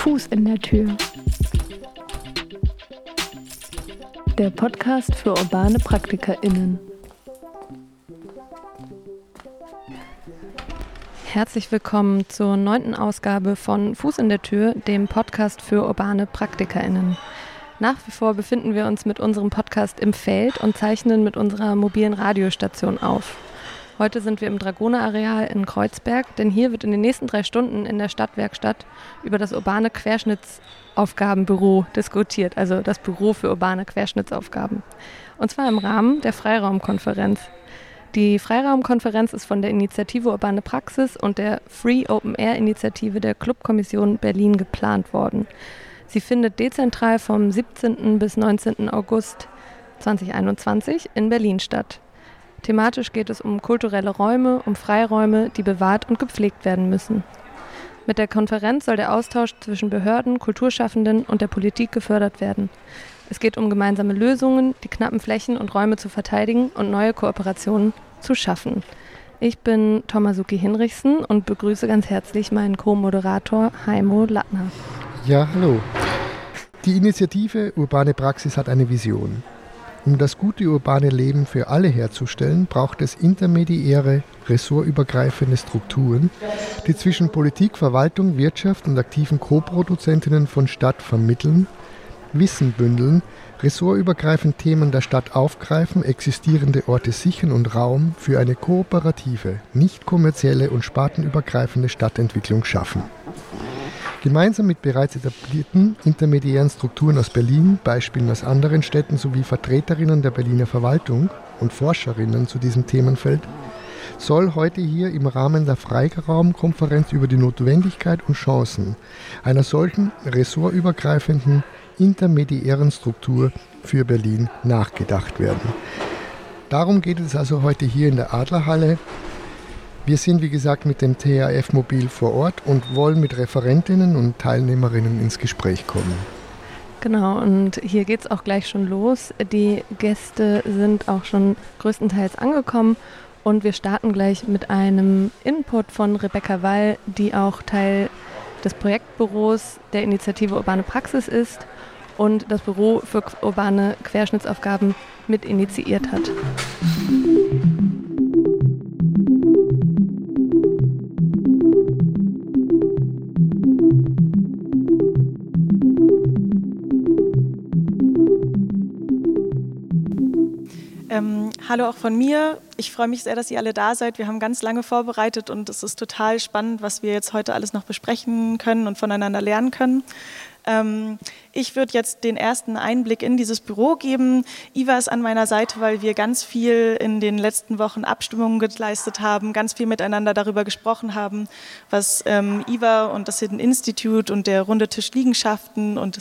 Fuß in der Tür. Der Podcast für urbane PraktikerInnen. Herzlich willkommen zur neunten Ausgabe von Fuß in der Tür, dem Podcast für urbane PraktikerInnen. Nach wie vor befinden wir uns mit unserem Podcast im Feld und zeichnen mit unserer mobilen Radiostation auf. Heute sind wir im Dragoner-Areal in Kreuzberg, denn hier wird in den nächsten drei Stunden in der Stadtwerkstatt über das urbane Querschnittsaufgabenbüro diskutiert, also das Büro für urbane Querschnittsaufgaben. Und zwar im Rahmen der Freiraumkonferenz. Die Freiraumkonferenz ist von der Initiative Urbane Praxis und der Free Open Air Initiative der Clubkommission Berlin geplant worden. Sie findet dezentral vom 17. bis 19. August 2021 in Berlin statt. Thematisch geht es um kulturelle Räume, um Freiräume, die bewahrt und gepflegt werden müssen. Mit der Konferenz soll der Austausch zwischen Behörden, Kulturschaffenden und der Politik gefördert werden. Es geht um gemeinsame Lösungen, die knappen Flächen und Räume zu verteidigen und neue Kooperationen zu schaffen. Ich bin Tomasuki Hinrichsen und begrüße ganz herzlich meinen Co-Moderator Heimo Lattner. Ja, hallo. Die Initiative Urbane Praxis hat eine Vision. Um das gute urbane Leben für alle herzustellen, braucht es intermediäre, ressortübergreifende Strukturen, die zwischen Politik, Verwaltung, Wirtschaft und aktiven Co-Produzentinnen von Stadt vermitteln, Wissen bündeln, ressortübergreifend Themen der Stadt aufgreifen, existierende Orte sichern und Raum für eine kooperative, nicht kommerzielle und spartenübergreifende Stadtentwicklung schaffen. Gemeinsam mit bereits etablierten intermediären Strukturen aus Berlin, Beispielen aus anderen Städten sowie Vertreterinnen der Berliner Verwaltung und Forscherinnen zu diesem Themenfeld soll heute hier im Rahmen der Freiraumkonferenz über die Notwendigkeit und Chancen einer solchen ressortübergreifenden intermediären Struktur für Berlin nachgedacht werden. Darum geht es also heute hier in der Adlerhalle wir sind, wie gesagt, mit dem THF-Mobil vor Ort und wollen mit Referentinnen und Teilnehmerinnen ins Gespräch kommen. Genau, und hier geht es auch gleich schon los. Die Gäste sind auch schon größtenteils angekommen und wir starten gleich mit einem Input von Rebecca Wall, die auch Teil des Projektbüros der Initiative Urbane Praxis ist und das Büro für urbane Querschnittsaufgaben mit initiiert hat. Ähm, hallo auch von mir. Ich freue mich sehr, dass ihr alle da seid. Wir haben ganz lange vorbereitet und es ist total spannend, was wir jetzt heute alles noch besprechen können und voneinander lernen können. Ähm, ich würde jetzt den ersten Einblick in dieses Büro geben. Iva ist an meiner Seite, weil wir ganz viel in den letzten Wochen Abstimmungen geleistet haben, ganz viel miteinander darüber gesprochen haben, was ähm, Iva und das Hidden Institute und der Runde Tisch Liegenschaften und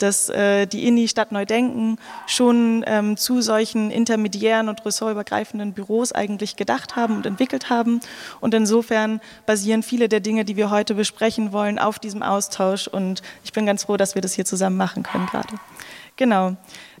das, äh, die INI Stadt Neudenken schon ähm, zu solchen intermediären und ressortübergreifenden Büros eigentlich gedacht haben und entwickelt haben. Und insofern basieren viele der Dinge, die wir heute besprechen wollen, auf diesem Austausch. Und ich bin ganz froh, dass wir das hier zusammen machen können gerade. Genau.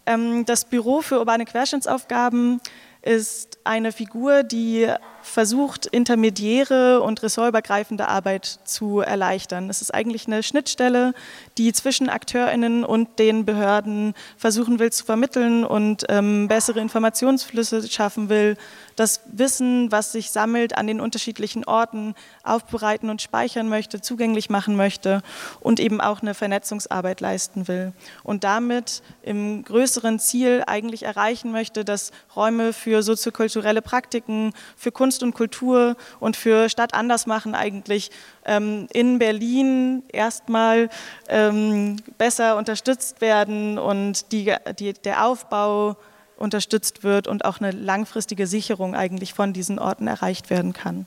Ähm, das Büro für urbane Querschnittsaufgaben ist eine Figur, die versucht, intermediäre und ressortübergreifende Arbeit zu erleichtern. Es ist eigentlich eine Schnittstelle, die zwischen AkteurInnen und den Behörden versuchen will zu vermitteln und ähm, bessere Informationsflüsse schaffen will, das Wissen, was sich sammelt, an den unterschiedlichen Orten aufbereiten und speichern möchte, zugänglich machen möchte und eben auch eine Vernetzungsarbeit leisten will. Und damit im größeren Ziel eigentlich erreichen möchte, dass Räume für soziokulturelle Praktiken, für Kunst und Kultur und für Stadt anders machen eigentlich ähm, in Berlin erstmal ähm, besser unterstützt werden und die, die, der Aufbau unterstützt wird und auch eine langfristige Sicherung eigentlich von diesen Orten erreicht werden kann.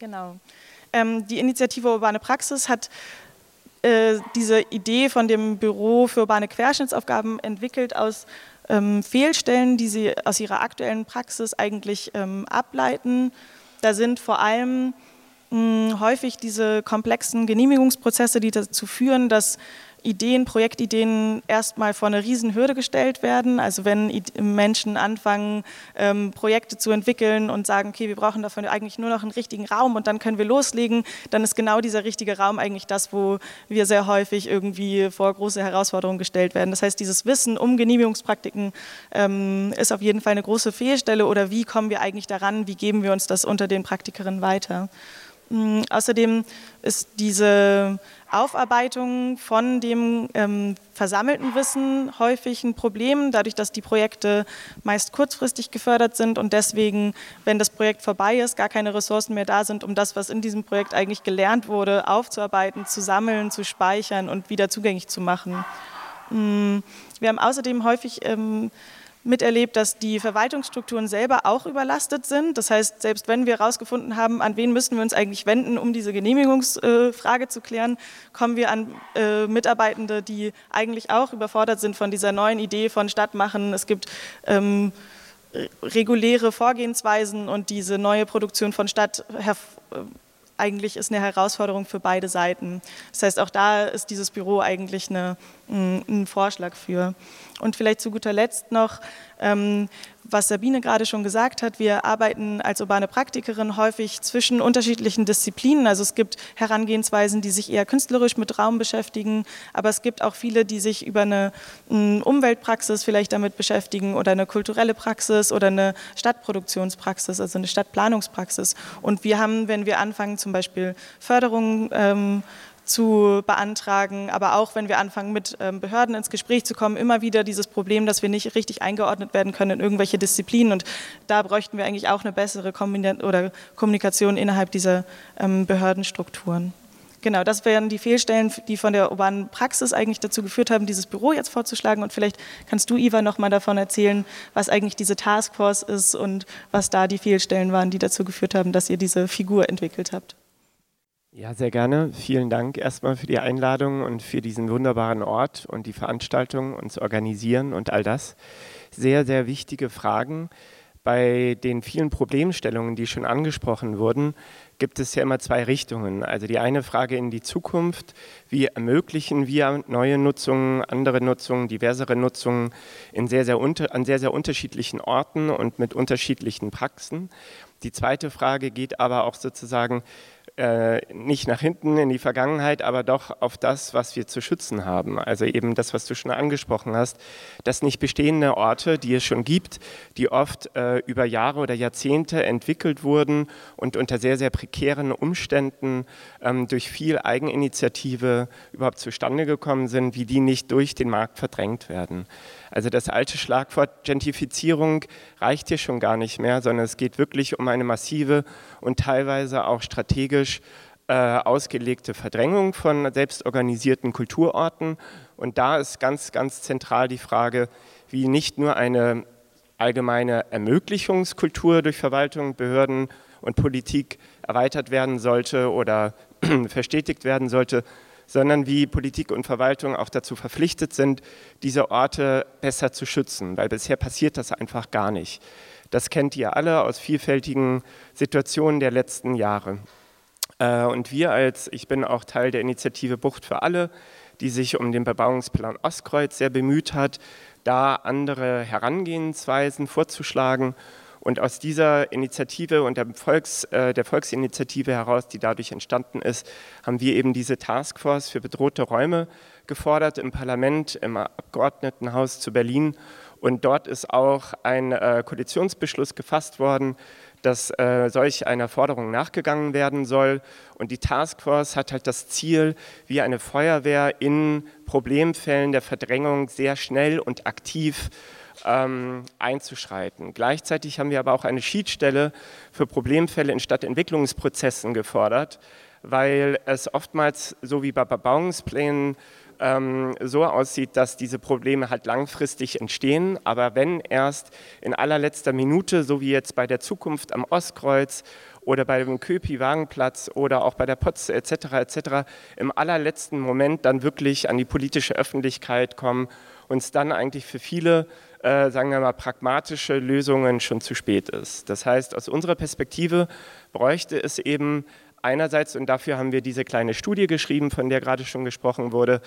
Genau. Ähm, die Initiative Urbane Praxis hat äh, diese Idee von dem Büro für urbane Querschnittsaufgaben entwickelt aus ähm, Fehlstellen, die sie aus ihrer aktuellen Praxis eigentlich ähm, ableiten. Da sind vor allem mh, häufig diese komplexen Genehmigungsprozesse, die dazu führen, dass Ideen, Projektideen erstmal vor eine Riesenhürde gestellt werden. Also wenn Menschen anfangen, ähm, Projekte zu entwickeln und sagen, okay, wir brauchen dafür eigentlich nur noch einen richtigen Raum und dann können wir loslegen, dann ist genau dieser richtige Raum eigentlich das, wo wir sehr häufig irgendwie vor große Herausforderungen gestellt werden. Das heißt, dieses Wissen um Genehmigungspraktiken ähm, ist auf jeden Fall eine große Fehlstelle oder wie kommen wir eigentlich daran, wie geben wir uns das unter den Praktikerinnen weiter. Ähm, außerdem ist diese Aufarbeitung von dem ähm, versammelten Wissen häufig ein Problem, dadurch, dass die Projekte meist kurzfristig gefördert sind und deswegen, wenn das Projekt vorbei ist, gar keine Ressourcen mehr da sind, um das, was in diesem Projekt eigentlich gelernt wurde, aufzuarbeiten, zu sammeln, zu speichern und wieder zugänglich zu machen. Mm, wir haben außerdem häufig ähm, miterlebt, dass die Verwaltungsstrukturen selber auch überlastet sind. Das heißt, selbst wenn wir herausgefunden haben, an wen müssen wir uns eigentlich wenden, um diese Genehmigungsfrage zu klären, kommen wir an äh, Mitarbeitende, die eigentlich auch überfordert sind von dieser neuen Idee von Stadtmachen. Es gibt ähm, reguläre Vorgehensweisen und diese neue Produktion von Stadt eigentlich ist eine Herausforderung für beide Seiten. Das heißt, auch da ist dieses Büro eigentlich eine, ein Vorschlag für. Und vielleicht zu guter Letzt noch, ähm, was Sabine gerade schon gesagt hat, wir arbeiten als urbane Praktikerin häufig zwischen unterschiedlichen Disziplinen. Also es gibt Herangehensweisen, die sich eher künstlerisch mit Raum beschäftigen, aber es gibt auch viele, die sich über eine Umweltpraxis vielleicht damit beschäftigen oder eine kulturelle Praxis oder eine Stadtproduktionspraxis, also eine Stadtplanungspraxis. Und wir haben, wenn wir anfangen, zum Beispiel Förderungen ähm, zu beantragen, aber auch wenn wir anfangen, mit ähm, Behörden ins Gespräch zu kommen, immer wieder dieses Problem, dass wir nicht richtig eingeordnet werden können in irgendwelche Disziplinen. Und da bräuchten wir eigentlich auch eine bessere Kommunikation innerhalb dieser ähm, Behördenstrukturen. Genau, das wären die Fehlstellen, die von der urbanen Praxis eigentlich dazu geführt haben, dieses Büro jetzt vorzuschlagen. Und vielleicht kannst du, Iva, noch mal davon erzählen, was eigentlich diese Taskforce ist und was da die Fehlstellen waren, die dazu geführt haben, dass ihr diese Figur entwickelt habt. Ja, sehr gerne. Vielen Dank erstmal für die Einladung und für diesen wunderbaren Ort und die Veranstaltung und zu organisieren und all das. Sehr, sehr wichtige Fragen. Bei den vielen Problemstellungen, die schon angesprochen wurden, gibt es ja immer zwei Richtungen. Also die eine Frage in die Zukunft, wie ermöglichen wir neue Nutzungen, andere Nutzungen, diversere Nutzungen in sehr, sehr unter, an sehr, sehr unterschiedlichen Orten und mit unterschiedlichen Praxen. Die zweite Frage geht aber auch sozusagen, äh, nicht nach hinten in die Vergangenheit, aber doch auf das, was wir zu schützen haben. Also eben das, was du schon angesprochen hast, dass nicht bestehende Orte, die es schon gibt, die oft äh, über Jahre oder Jahrzehnte entwickelt wurden und unter sehr, sehr prekären Umständen ähm, durch viel Eigeninitiative überhaupt zustande gekommen sind, wie die nicht durch den Markt verdrängt werden. Also das alte Schlagwort Gentrifizierung reicht hier schon gar nicht mehr, sondern es geht wirklich um eine massive und teilweise auch strategisch äh, ausgelegte Verdrängung von selbstorganisierten Kulturorten. Und da ist ganz, ganz zentral die Frage, wie nicht nur eine allgemeine Ermöglichungskultur durch Verwaltung, Behörden und Politik erweitert werden sollte oder verstetigt werden sollte, sondern wie Politik und Verwaltung auch dazu verpflichtet sind, diese Orte besser zu schützen, weil bisher passiert das einfach gar nicht. Das kennt ihr alle aus vielfältigen Situationen der letzten Jahre. Äh, und wir als, ich bin auch Teil der Initiative Bucht für alle, die sich um den Bebauungsplan Ostkreuz sehr bemüht hat, da andere Herangehensweisen vorzuschlagen und aus dieser Initiative und der, Volks, äh, der Volksinitiative heraus, die dadurch entstanden ist, haben wir eben diese Taskforce für bedrohte Räume gefordert im Parlament, im Abgeordnetenhaus zu Berlin. Und dort ist auch ein äh, Koalitionsbeschluss gefasst worden, dass äh, solch einer Forderung nachgegangen werden soll. Und die Taskforce hat halt das Ziel, wie eine Feuerwehr in Problemfällen der Verdrängung sehr schnell und aktiv ähm, einzuschreiten. Gleichzeitig haben wir aber auch eine Schiedsstelle für Problemfälle in Stadtentwicklungsprozessen gefordert, weil es oftmals, so wie bei Bebauungsplänen, ähm, so aussieht, dass diese Probleme halt langfristig entstehen, aber wenn erst in allerletzter Minute, so wie jetzt bei der Zukunft am Ostkreuz oder bei dem Köpi-Wagenplatz oder auch bei der Potze etc. etc. im allerletzten Moment dann wirklich an die politische Öffentlichkeit kommen und es dann eigentlich für viele äh, sagen wir mal, pragmatische Lösungen schon zu spät ist. Das heißt, aus unserer Perspektive bräuchte es eben einerseits, und dafür haben wir diese kleine Studie geschrieben, von der gerade schon gesprochen wurde,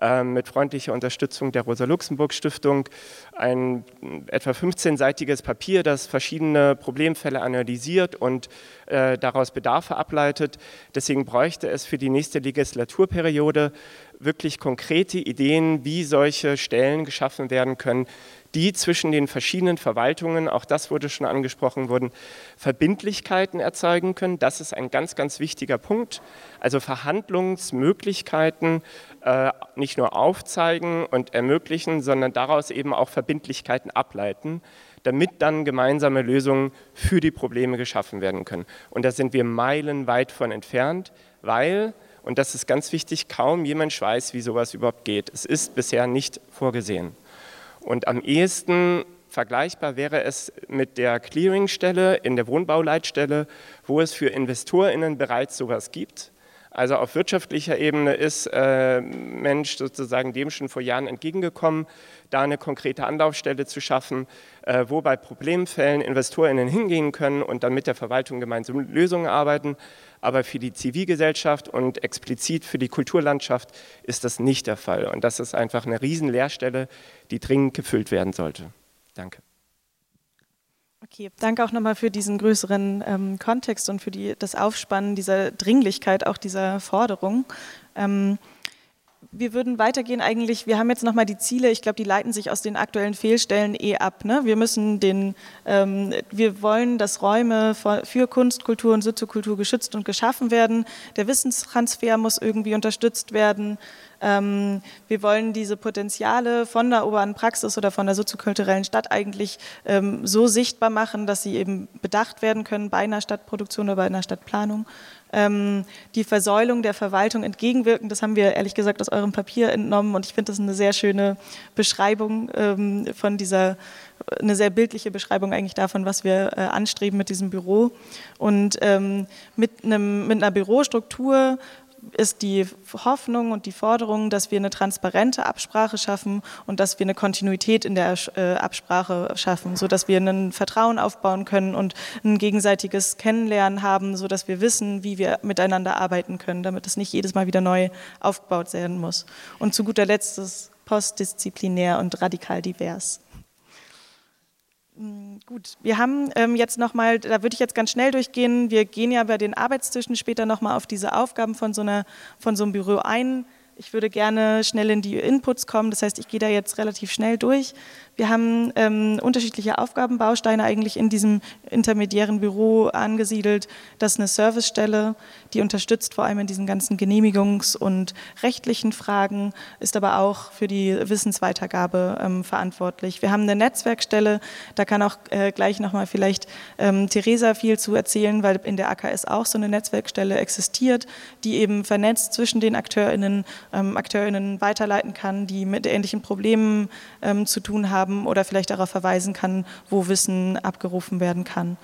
äh, mit freundlicher Unterstützung der Rosa-Luxemburg-Stiftung, ein etwa 15-seitiges Papier, das verschiedene Problemfälle analysiert und äh, daraus Bedarfe ableitet. Deswegen bräuchte es für die nächste Legislaturperiode wirklich konkrete Ideen, wie solche Stellen geschaffen werden können, die zwischen den verschiedenen Verwaltungen, auch das wurde schon angesprochen worden, Verbindlichkeiten erzeugen können. Das ist ein ganz, ganz wichtiger Punkt. Also Verhandlungsmöglichkeiten äh, nicht nur aufzeigen und ermöglichen, sondern daraus eben auch Verbindlichkeiten ableiten, damit dann gemeinsame Lösungen für die Probleme geschaffen werden können. Und da sind wir meilenweit von entfernt, weil und das ist ganz wichtig, kaum jemand weiß, wie sowas überhaupt geht. Es ist bisher nicht vorgesehen. Und am ehesten vergleichbar wäre es mit der Clearingstelle in der Wohnbauleitstelle, wo es für InvestorInnen bereits sowas gibt. Also auf wirtschaftlicher Ebene ist äh, Mensch sozusagen dem schon vor Jahren entgegengekommen, da eine konkrete Anlaufstelle zu schaffen, äh, wo bei Problemfällen InvestorInnen hingehen können und dann mit der Verwaltung gemeinsam Lösungen arbeiten. Aber für die Zivilgesellschaft und explizit für die Kulturlandschaft ist das nicht der Fall. Und das ist einfach eine Riesenleerstelle, die dringend gefüllt werden sollte. Danke. Okay, danke auch nochmal für diesen größeren ähm, Kontext und für die, das Aufspannen dieser Dringlichkeit, auch dieser Forderung. Ähm, wir würden weitergehen eigentlich, wir haben jetzt nochmal die Ziele, ich glaube, die leiten sich aus den aktuellen Fehlstellen eh ab. Ne? Wir müssen den, ähm, wir wollen, dass Räume für Kunst, Kultur und Soziokultur geschützt und geschaffen werden. Der Wissenstransfer muss irgendwie unterstützt werden. Ähm, wir wollen diese Potenziale von der urbanen Praxis oder von der soziokulturellen Stadt eigentlich ähm, so sichtbar machen, dass sie eben bedacht werden können bei einer Stadtproduktion oder bei einer Stadtplanung. Ähm, die Versäulung der Verwaltung entgegenwirken, das haben wir ehrlich gesagt aus eurem Papier entnommen und ich finde das eine sehr schöne Beschreibung ähm, von dieser eine sehr bildliche Beschreibung eigentlich davon, was wir äh, anstreben mit diesem Büro. Und ähm, mit, einem, mit einer Bürostruktur ist die Hoffnung und die Forderung, dass wir eine transparente Absprache schaffen und dass wir eine Kontinuität in der äh, Absprache schaffen, sodass wir ein Vertrauen aufbauen können und ein gegenseitiges Kennenlernen haben, sodass wir wissen, wie wir miteinander arbeiten können, damit es nicht jedes Mal wieder neu aufgebaut werden muss. Und zu guter Letzt ist postdisziplinär und radikal divers. Mm, gut, wir haben ähm, jetzt nochmal, da würde ich jetzt ganz schnell durchgehen, wir gehen ja bei den Arbeitstischen später nochmal auf diese Aufgaben von so, einer, von so einem Büro ein. Ich würde gerne schnell in die Inputs kommen, das heißt, ich gehe da jetzt relativ schnell durch. Wir haben ähm, unterschiedliche Aufgabenbausteine eigentlich in diesem intermediären Büro angesiedelt. Das ist eine Servicestelle, die unterstützt vor allem in diesen ganzen Genehmigungs- und rechtlichen Fragen, ist aber auch für die Wissensweitergabe ähm, verantwortlich. Wir haben eine Netzwerkstelle, da kann auch äh, gleich nochmal vielleicht ähm, Theresa viel zu erzählen, weil in der AKS auch so eine Netzwerkstelle existiert, die eben vernetzt zwischen den AkteurInnen, ähm, AkteurInnen weiterleiten kann, die mit ähnlichen Problemen ähm, zu tun haben haben oder vielleicht darauf verweisen kann, wo Wissen abgerufen werden kann.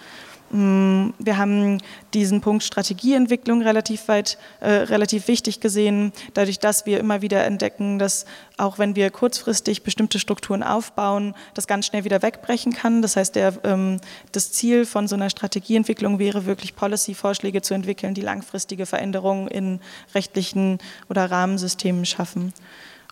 Mm, wir haben diesen Punkt Strategieentwicklung relativ weit, äh, relativ wichtig gesehen, dadurch, dass wir immer wieder entdecken, dass auch wenn wir kurzfristig bestimmte Strukturen aufbauen, das ganz schnell wieder wegbrechen kann. Das heißt, der, ähm, das Ziel von so einer Strategieentwicklung wäre wirklich Policy-Vorschläge zu entwickeln, die langfristige Veränderungen in rechtlichen oder Rahmensystemen schaffen.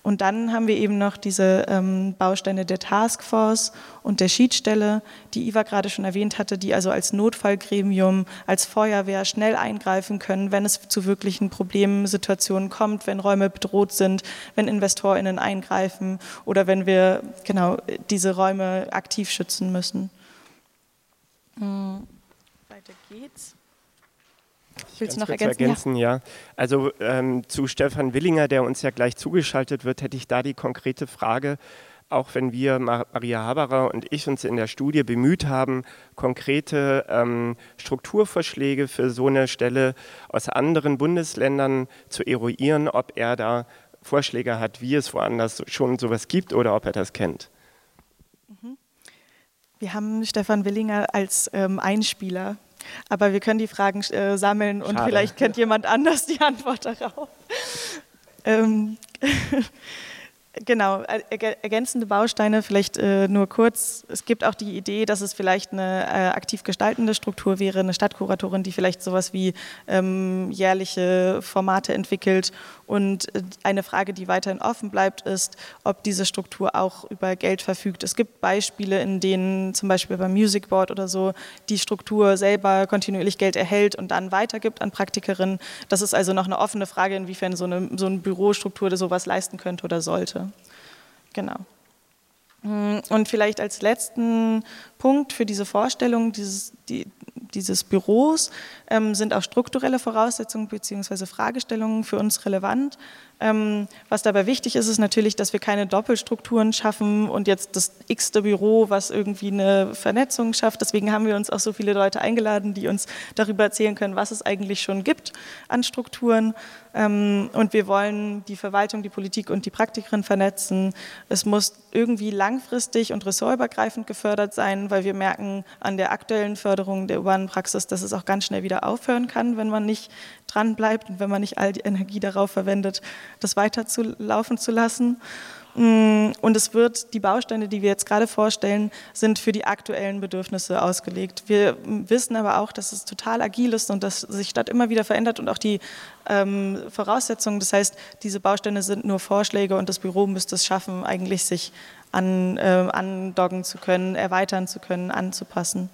Und dann haben wir eben noch diese ähm, Bausteine der Taskforce und der Schiedsstelle, die Iva gerade schon erwähnt hatte, die also als Notfallgremium, als Feuerwehr schnell eingreifen können, wenn es zu wirklichen Problemsituationen kommt, wenn Räume bedroht sind, wenn InvestorInnen eingreifen oder wenn wir genau diese Räume aktiv schützen müssen. Hm. Weiter geht's. Willst du noch ergänzen? ergänzen ja. ja. Also ähm, zu Stefan Willinger, der uns ja gleich zugeschaltet wird, hätte ich da die konkrete Frage, auch wenn wir, Maria Haberer und ich, uns in der Studie bemüht haben, konkrete ähm, Strukturvorschläge für so eine Stelle aus anderen Bundesländern zu eruieren, ob er da Vorschläge hat, wie es woanders schon sowas gibt oder ob er das kennt. Mhm. Wir haben Stefan Willinger als ähm, Einspieler aber wir können die Fragen äh, sammeln und Schade. vielleicht kennt jemand anders die Antwort darauf. Ähm, Genau, ergänzende Bausteine vielleicht äh, nur kurz. Es gibt auch die Idee, dass es vielleicht eine äh, aktiv gestaltende Struktur wäre, eine Stadtkuratorin, die vielleicht sowas wie ähm, jährliche Formate entwickelt. Und äh, eine Frage, die weiterhin offen bleibt, ist, ob diese Struktur auch über Geld verfügt. Es gibt Beispiele, in denen zum Beispiel beim Music Board oder so die Struktur selber kontinuierlich Geld erhält und dann weitergibt an Praktikerinnen. Das ist also noch eine offene Frage, inwiefern so eine, so eine Bürostruktur sowas leisten könnte oder sollte. Genau. Mm, und vielleicht als letzten Punkt für diese Vorstellung dieses, die, dieses Büros ähm, sind auch strukturelle Voraussetzungen bzw. Fragestellungen für uns relevant. Ähm, was dabei wichtig ist, ist natürlich, dass wir keine Doppelstrukturen schaffen und jetzt das x-te Büro, was irgendwie eine Vernetzung schafft. Deswegen haben wir uns auch so viele Leute eingeladen, die uns darüber erzählen können, was es eigentlich schon gibt an Strukturen. Ähm, und wir wollen die Verwaltung, die Politik und die Praktikerin vernetzen. Es muss irgendwie langfristig und ressortübergreifend gefördert sein, weil wir merken an der aktuellen Förderung der urbanen Praxis, dass es auch ganz schnell wieder aufhören kann, wenn man nicht dran bleibt und wenn man nicht all die Energie darauf verwendet, das weiter zu laufen zu lassen. Mm, und es wird, die Bausteine, die wir jetzt gerade vorstellen, sind für die aktuellen Bedürfnisse ausgelegt. Wir wissen aber auch, dass es total agil ist und dass sich Stadt immer wieder verändert und auch die ähm, Voraussetzungen. Das heißt, diese Bausteine sind nur Vorschläge und das Büro müsste es schaffen, eigentlich sich an, äh, andocken zu können, erweitern zu können, anzupassen.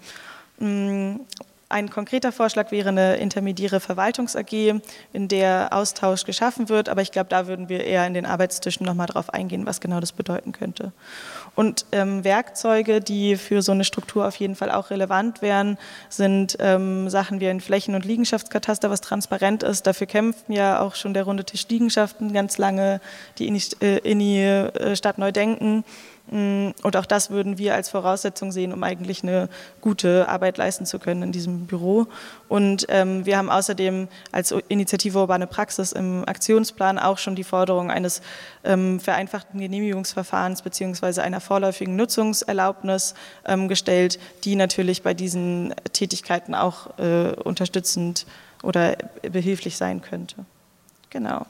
Ein konkreter Vorschlag wäre eine intermediäre Verwaltungs-AG, in der Austausch geschaffen wird, aber ich glaube, da würden wir eher in den Arbeitstischen nochmal drauf eingehen, was genau das bedeuten könnte. Und ähm, Werkzeuge, die für so eine Struktur auf jeden Fall auch relevant wären, sind ähm, Sachen wie ein Flächen- und Liegenschaftskataster, was transparent ist. Dafür kämpfen ja auch schon der Runde Tisch Liegenschaften ganz lange, die INI, äh, INI äh, Stadt Neudenken. Mm, und auch das würden wir als Voraussetzung sehen, um eigentlich eine gute Arbeit leisten zu können in diesem Büro. Und ähm, wir haben außerdem als Initiative Urbane Praxis im Aktionsplan auch schon die Forderung eines ähm, vereinfachten Genehmigungsverfahrens beziehungsweise einer vorläufigen Nutzungserlaubnis ähm, gestellt, die natürlich bei diesen Tätigkeiten auch äh, unterstützend oder behilflich sein könnte. Genau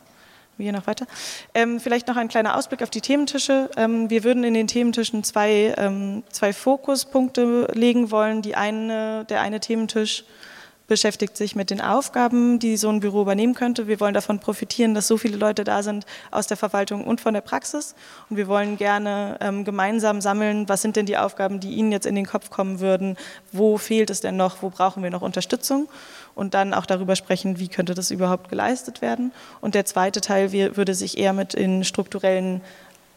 hier noch weiter. Ähm, vielleicht noch ein kleiner Ausblick auf die Thementische. Ähm, wir würden in den Thementischen zwei, ähm, zwei Fokuspunkte legen wollen. Die eine, der eine Thementisch beschäftigt sich mit den Aufgaben, die so ein Büro übernehmen könnte. Wir wollen davon profitieren, dass so viele Leute da sind aus der Verwaltung und von der Praxis. Und wir wollen gerne ähm, gemeinsam sammeln, was sind denn die Aufgaben, die Ihnen jetzt in den Kopf kommen würden, wo fehlt es denn noch, wo brauchen wir noch Unterstützung und dann auch darüber sprechen, wie könnte das überhaupt geleistet werden. Und der zweite Teil würde sich eher mit, in strukturellen,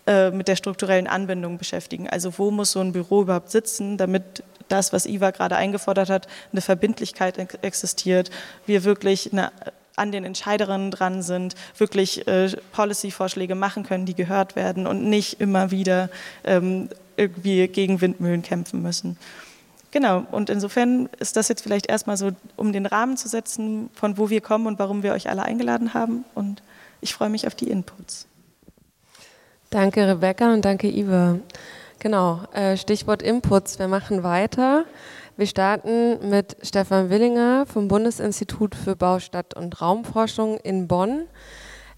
äh, mit der strukturellen Anbindung beschäftigen. Also wo muss so ein Büro überhaupt sitzen, damit das, was Iva gerade eingefordert hat, eine Verbindlichkeit existiert, wir wirklich eine an den Entscheiderinnen dran sind, wirklich äh, Policy-Vorschläge machen können, die gehört werden und nicht immer wieder ähm, irgendwie gegen Windmühlen kämpfen müssen. Genau, und insofern ist das jetzt vielleicht erstmal so, um den Rahmen zu setzen, von wo wir kommen und warum wir euch alle eingeladen haben. Und ich freue mich auf die Inputs. Danke, Rebecca, und danke, Iva. Genau, äh, Stichwort Inputs. Wir machen weiter. Wir starten mit Stefan Willinger vom Bundesinstitut für Baustadt und Raumforschung in Bonn.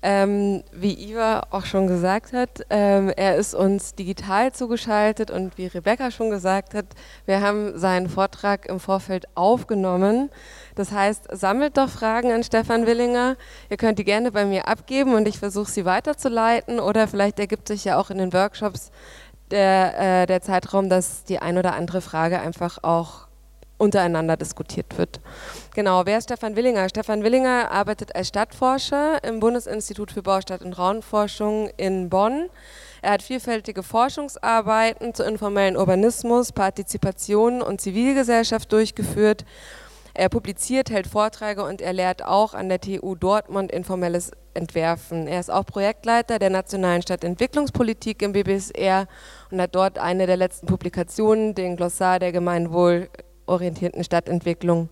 Ähm, wie Iva auch schon gesagt hat, ähm, er ist uns digital zugeschaltet und wie Rebecca schon gesagt hat, wir haben seinen Vortrag im Vorfeld aufgenommen. Das heißt, sammelt doch Fragen an Stefan Willinger. Ihr könnt die gerne bei mir abgeben und ich versuche sie weiterzuleiten oder vielleicht ergibt sich ja auch in den Workshops der, äh, der Zeitraum, dass die ein oder andere Frage einfach auch untereinander diskutiert wird. Genau, wer ist Stefan Willinger? Stefan Willinger arbeitet als Stadtforscher im Bundesinstitut für Baustadt- und Raumforschung in Bonn. Er hat vielfältige Forschungsarbeiten zu informellen Urbanismus, Partizipation und Zivilgesellschaft durchgeführt. Er publiziert, hält Vorträge und er lehrt auch an der TU Dortmund informelles Entwerfen. Er ist auch Projektleiter der nationalen Stadtentwicklungspolitik im BBSR und hat dort eine der letzten Publikationen, den Glossar der Gemeinwohl orientierten Stadtentwicklung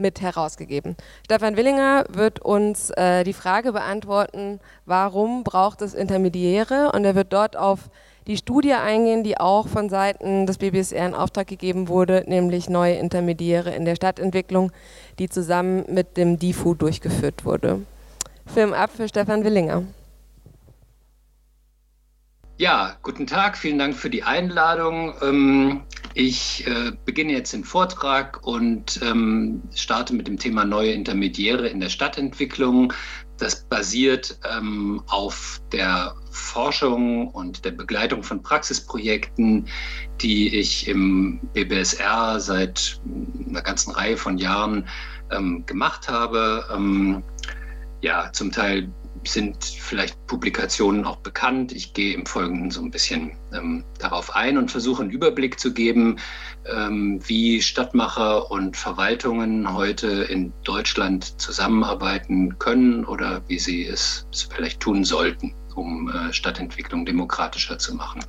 mit herausgegeben. Stefan Willinger wird uns äh, die Frage beantworten, warum braucht es Intermediäre? Und er wird dort auf die Studie eingehen, die auch von Seiten des BBSR in Auftrag gegeben wurde, nämlich neue Intermediäre in der Stadtentwicklung, die zusammen mit dem DIFU durchgeführt wurde. Film ab für Stefan Willinger. Ja, guten Tag, vielen Dank für die Einladung. Ähm, ich äh, beginne jetzt den Vortrag und ähm, starte mit dem Thema neue Intermediäre in der Stadtentwicklung. Das basiert ähm, auf der Forschung und der Begleitung von Praxisprojekten, die ich im BBSR seit einer ganzen Reihe von Jahren gemacht habe. ja, zum Teil sind vielleicht Publikationen auch bekannt. Ich gehe im Folgenden so ein bisschen ähm, darauf ein und versuche einen Überblick zu geben, ähm, wie Stadtmacher und Verwaltungen heute in Deutschland zusammenarbeiten können oder wie sie es vielleicht tun sollten, um äh, Stadtentwicklung demokratischer zu machen.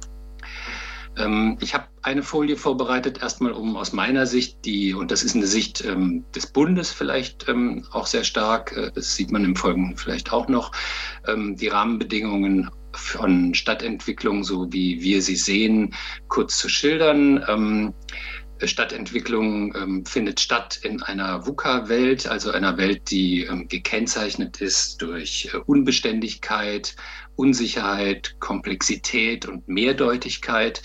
Ähm, ich habe eine Folie vorbereitet, erstmal um aus meiner Sicht die, und das ist eine Sicht ähm, des Bundes vielleicht ähm, auch sehr stark, äh, das sieht man im Folgenden vielleicht auch noch, ähm, die Rahmenbedingungen von Stadtentwicklung, so wie wir sie sehen, kurz zu schildern. Ähm, Stadtentwicklung ähm, findet statt in einer VUCA-Welt, also einer Welt, die ähm, gekennzeichnet ist durch äh, Unbeständigkeit, Unsicherheit, Komplexität und Mehrdeutigkeit.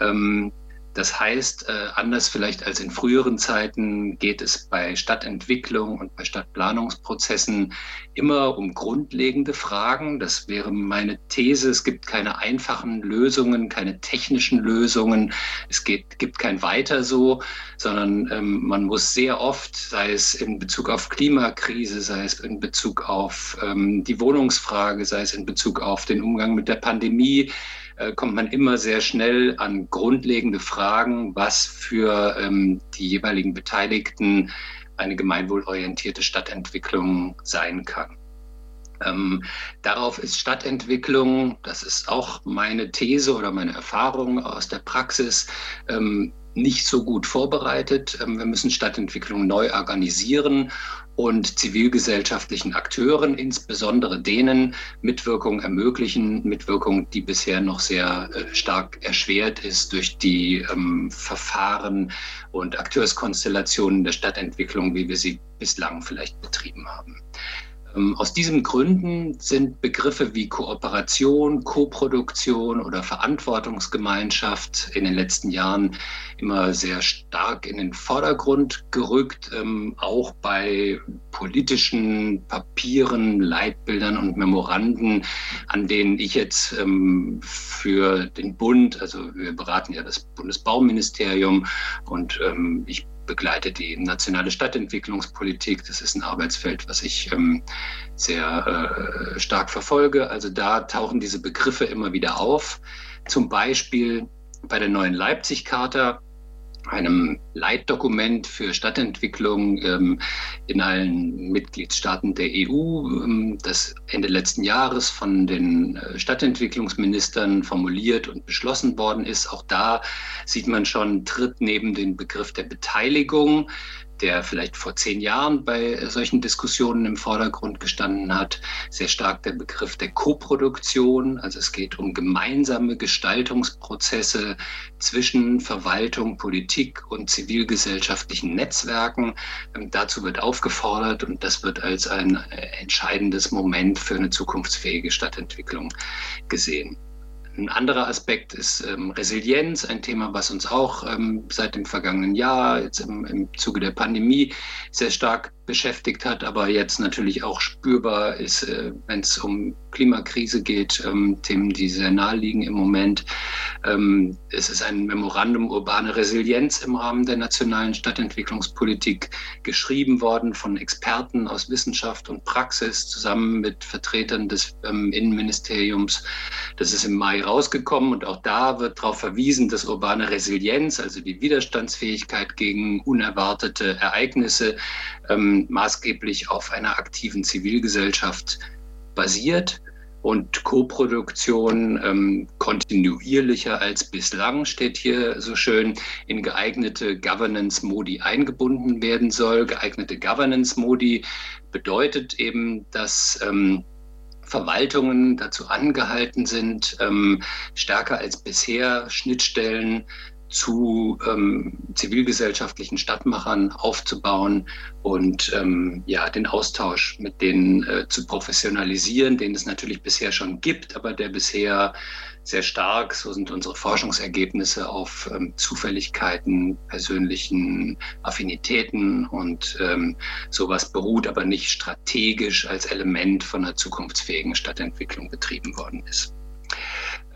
Ähm, das heißt, äh, anders vielleicht als in früheren Zeiten geht es bei Stadtentwicklung und bei Stadtplanungsprozessen immer um grundlegende Fragen. Das wäre meine These. Es gibt keine einfachen Lösungen, keine technischen Lösungen. Es geht, gibt kein Weiter so, sondern ähm, man muss sehr oft, sei es in Bezug auf Klimakrise, sei es in Bezug auf ähm, die Wohnungsfrage, sei es in Bezug auf den Umgang mit der Pandemie, äh, kommt man immer sehr schnell an grundlegende Fragen, was für ähm, die jeweiligen Beteiligten eine gemeinwohlorientierte Stadtentwicklung sein kann. Ähm, darauf ist Stadtentwicklung, das ist auch meine These oder meine Erfahrung aus der Praxis, ähm, nicht so gut vorbereitet. Ähm, wir müssen Stadtentwicklung neu organisieren und zivilgesellschaftlichen Akteuren, insbesondere denen, Mitwirkung ermöglichen, Mitwirkung, die bisher noch sehr äh, stark erschwert ist durch die ähm, Verfahren und Akteurskonstellationen der Stadtentwicklung, wie wir sie bislang vielleicht betrieben haben. Ähm, aus diesen Gründen sind Begriffe wie Kooperation, Koproduktion oder Verantwortungsgemeinschaft in den letzten Jahren immer sehr stark in den Vordergrund gerückt, ähm, auch bei politischen Papieren, Leitbildern und Memoranden, an denen ich jetzt ähm, für den Bund, also wir beraten ja das Bundesbauministerium und ich begleite die nationale Stadtentwicklungspolitik. Das ist ein Arbeitsfeld, was ich ähm, sehr äh, stark verfolge. Also da tauchen diese Begriffe immer wieder auf. Zum Beispiel bei der neuen Leipzig-Charta einem Leitdokument für Stadtentwicklung ähm, in allen Mitgliedstaaten der EU, ähm, das Ende letzten Jahres von den äh, Stadtentwicklungsministern formuliert und beschlossen worden ist. Auch da sieht man schon, tritt neben den Begriff der Beteiligung der vielleicht vor zehn Jahren bei solchen Diskussionen im Vordergrund gestanden hat, sehr stark der Begriff der Koproduktion. Also es geht um gemeinsame Gestaltungsprozesse zwischen Verwaltung, Politik und zivilgesellschaftlichen Netzwerken. Ähm, dazu wird aufgefordert und das wird als ein entscheidendes Moment für eine zukunftsfähige Stadtentwicklung gesehen. Ein anderer Aspekt ist ähm, Resilienz, ein Thema, was uns auch ähm, seit dem vergangenen Jahr, jetzt im, im Zuge der Pandemie, sehr stark beschäftigt hat, aber jetzt natürlich auch spürbar ist, äh, wenn es um Klimakrise geht, ähm, Themen, die sehr nahe liegen im Moment. Ähm, es ist ein Memorandum urbane Resilienz im Rahmen der nationalen Stadtentwicklungspolitik geschrieben worden von Experten aus Wissenschaft und Praxis zusammen mit Vertretern des ähm, Innenministeriums. Das ist im Mai rausgekommen und auch da wird darauf verwiesen, dass urbane Resilienz, also die Widerstandsfähigkeit gegen unerwartete Ereignisse, ähm, maßgeblich auf einer aktiven Zivilgesellschaft basiert und Koproduktion ähm, kontinuierlicher als bislang, steht hier so schön, in geeignete Governance-Modi eingebunden werden soll. Geeignete Governance-Modi bedeutet eben, dass ähm, Verwaltungen dazu angehalten sind, ähm, stärker als bisher Schnittstellen zu ähm, zivilgesellschaftlichen Stadtmachern aufzubauen und ähm, ja, den Austausch mit denen äh, zu professionalisieren, den es natürlich bisher schon gibt, aber der bisher sehr stark, so sind unsere Forschungsergebnisse auf ähm, Zufälligkeiten, persönlichen Affinitäten und ähm, sowas beruht aber nicht strategisch als Element von einer zukunftsfähigen Stadtentwicklung betrieben worden ist.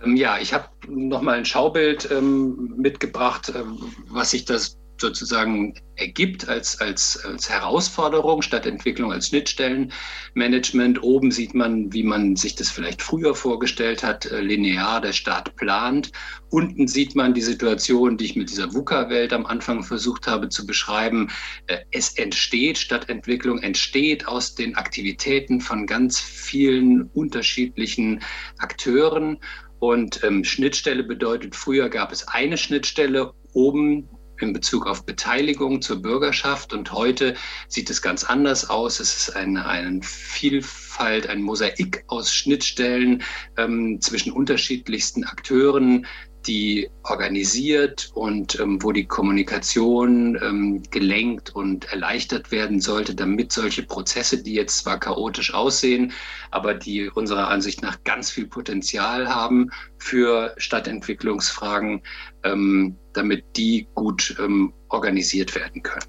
Ähm, ja, ich habe nochmal ein Schaubild ähm, mitgebracht, äh, was sich das sozusagen ergibt als, als, als Herausforderung statt Entwicklung als Schnittstellenmanagement. Oben sieht man, wie man sich das vielleicht früher vorgestellt hat, äh, linear der Staat plant. Unten sieht man die Situation, die ich mit dieser VUCA-Welt am Anfang versucht habe zu beschreiben. Äh, es entsteht, Stadtentwicklung entsteht aus den Aktivitäten von ganz vielen unterschiedlichen Akteuren. Und ähm, Schnittstelle bedeutet, früher gab es eine Schnittstelle oben in Bezug auf Beteiligung zur Bürgerschaft. Und heute sieht es ganz anders aus. Es ist eine, eine Vielfalt, ein Mosaik aus Schnittstellen ähm, zwischen unterschiedlichsten Akteuren, die organisiert und ähm, wo die Kommunikation ähm, gelenkt und erleichtert werden sollte, damit solche Prozesse, die jetzt zwar chaotisch aussehen, aber die unserer Ansicht nach ganz viel Potenzial haben für Stadtentwicklungsfragen, ähm, damit die gut ähm, organisiert werden können.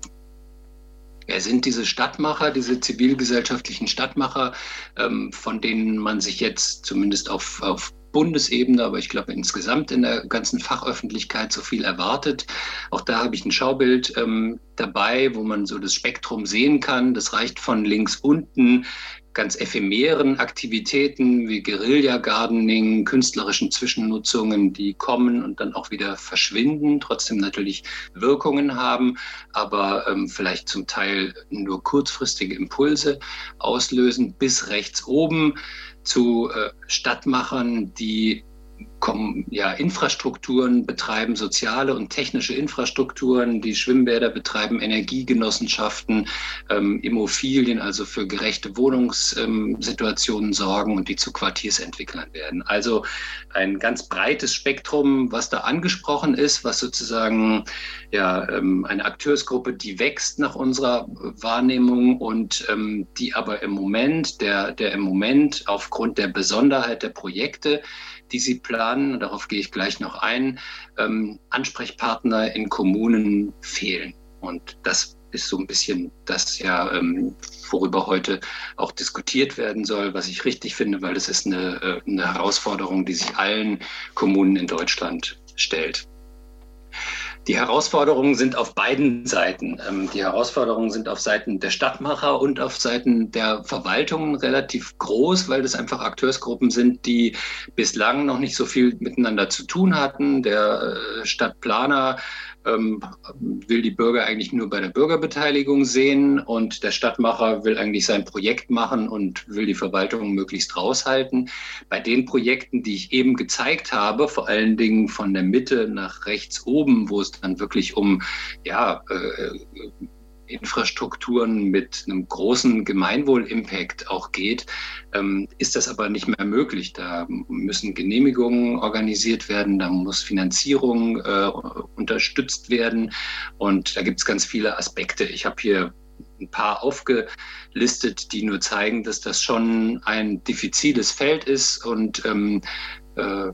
Wer sind diese Stadtmacher, diese zivilgesellschaftlichen Stadtmacher, ähm, von denen man sich jetzt zumindest auf, auf Bundesebene, aber ich glaube insgesamt in der ganzen Fachöffentlichkeit so viel erwartet. Auch da habe ich ein Schaubild ähm, dabei, wo man so das Spektrum sehen kann. Das reicht von links unten ganz ephemeren Aktivitäten wie Guerilla-Gardening, künstlerischen Zwischennutzungen, die kommen und dann auch wieder verschwinden, trotzdem natürlich Wirkungen haben, aber ähm, vielleicht zum Teil nur kurzfristige Impulse auslösen, bis rechts oben zu äh, Stadtmachern, die ja, Infrastrukturen betreiben, soziale und technische Infrastrukturen, die Schwimmbäder betreiben, Energiegenossenschaften, ähm, Immobilien, also für gerechte Wohnungssituationen ähm, sorgen und die zu Quartiersentwicklern werden. Also ein ganz breites Spektrum, was da angesprochen ist, was sozusagen ja, ähm, eine Akteursgruppe, die wächst nach unserer Wahrnehmung und ähm, die aber im Moment, der, der im Moment aufgrund der Besonderheit der Projekte, die sie planen, darauf gehe ich gleich noch ein, ähm, Ansprechpartner in Kommunen fehlen. Und das ist so ein bisschen das ja, ähm, worüber heute auch diskutiert werden soll, was ich richtig finde, weil es ist eine, äh, eine Herausforderung, die sich allen Kommunen in Deutschland stellt. Die Herausforderungen sind auf beiden Seiten. Ähm, die Herausforderungen sind auf Seiten der Stadtmacher und auf Seiten der Verwaltungen relativ groß, weil das einfach Akteursgruppen sind, die bislang noch nicht so viel miteinander zu tun hatten. Der äh, Stadtplaner ähm, will die Bürger eigentlich nur bei der Bürgerbeteiligung sehen und der Stadtmacher will eigentlich sein Projekt machen und will die Verwaltung möglichst raushalten. Bei den Projekten, die ich eben gezeigt habe, vor allen Dingen von der Mitte nach rechts oben, wo es dann wirklich um ja, äh, Infrastrukturen mit einem großen Gemeinwohl-Impact auch geht, ähm, ist das aber nicht mehr möglich. Da müssen Genehmigungen organisiert werden, da muss Finanzierung äh, unterstützt werden und da gibt es ganz viele Aspekte. Ich habe hier ein paar aufgelistet, die nur zeigen, dass das schon ein diffiziles Feld ist und ähm, äh,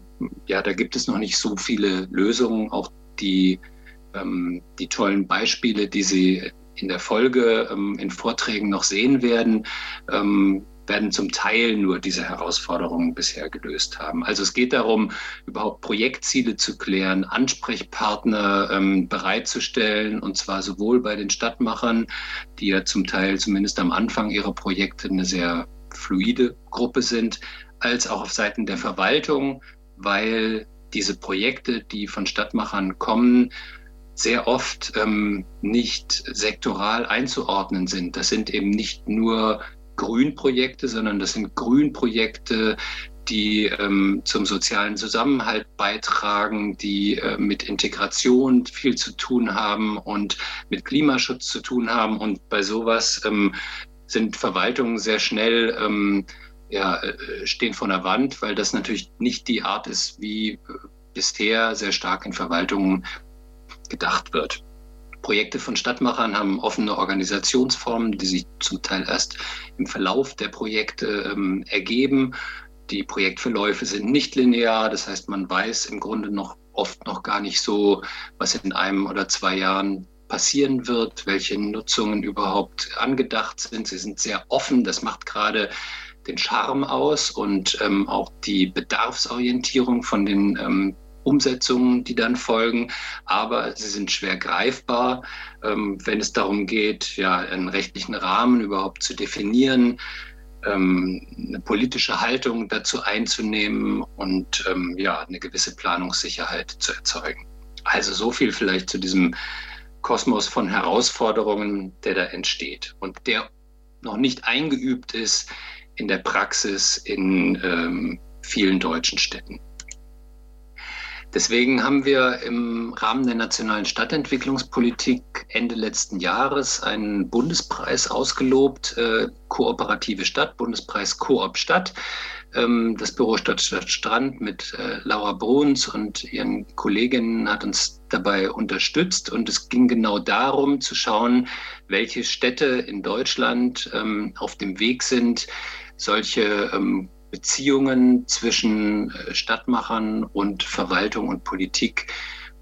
ja, da gibt es noch nicht so viele Lösungen, auch die ähm, die tollen Beispiele, die Sie in der Folge ähm, in Vorträgen noch sehen werden, ähm, werden zum Teil nur diese Herausforderungen bisher gelöst haben. Also es geht darum, überhaupt Projektziele zu klären, Ansprechpartner ähm, bereitzustellen, und zwar sowohl bei den Stadtmachern, die ja zum Teil zumindest am Anfang ihrer Projekte eine sehr fluide Gruppe sind, als auch auf Seiten der Verwaltung, weil diese Projekte, die von Stadtmachern kommen, sehr oft ähm, nicht sektoral einzuordnen sind. Das sind eben nicht nur Grünprojekte, sondern das sind Grünprojekte, die ähm, zum sozialen Zusammenhalt beitragen, die äh, mit Integration viel zu tun haben und mit Klimaschutz zu tun haben. Und bei sowas ähm, sind Verwaltungen sehr schnell ähm, ja, äh, stehen vor der Wand, weil das natürlich nicht die Art ist, wie äh, bisher sehr stark in Verwaltungen gedacht wird. Projekte von Stadtmachern haben offene Organisationsformen, die sich zum Teil erst im Verlauf der Projekte ähm, ergeben. Die Projektverläufe sind nicht linear, das heißt, man weiß im Grunde noch oft noch gar nicht so, was in einem oder zwei Jahren passieren wird, welche Nutzungen überhaupt angedacht sind. Sie sind sehr offen, das macht gerade den Charme aus und ähm, auch die Bedarfsorientierung von den ähm, Umsetzungen, die dann folgen, aber sie sind schwer greifbar, ähm, wenn es darum geht, ja, einen rechtlichen Rahmen überhaupt zu definieren, ähm, eine politische Haltung dazu einzunehmen und ähm, ja, eine gewisse Planungssicherheit zu erzeugen. Also so viel vielleicht zu diesem Kosmos von Herausforderungen, der da entsteht und der noch nicht eingeübt ist in der Praxis in ähm, vielen deutschen Städten. Deswegen haben wir im Rahmen der nationalen Stadtentwicklungspolitik Ende letzten Jahres einen Bundespreis ausgelobt, äh, Kooperative Stadt, Bundespreis Koop Stadt. Ähm, das Büro Stadt, Stadt Strand mit äh, Laura Bruns und ihren Kolleginnen hat uns dabei unterstützt. Und es ging genau darum zu schauen, welche Städte in Deutschland ähm, auf dem Weg sind, solche ähm, Beziehungen zwischen äh, Stadtmachern und Verwaltung und Politik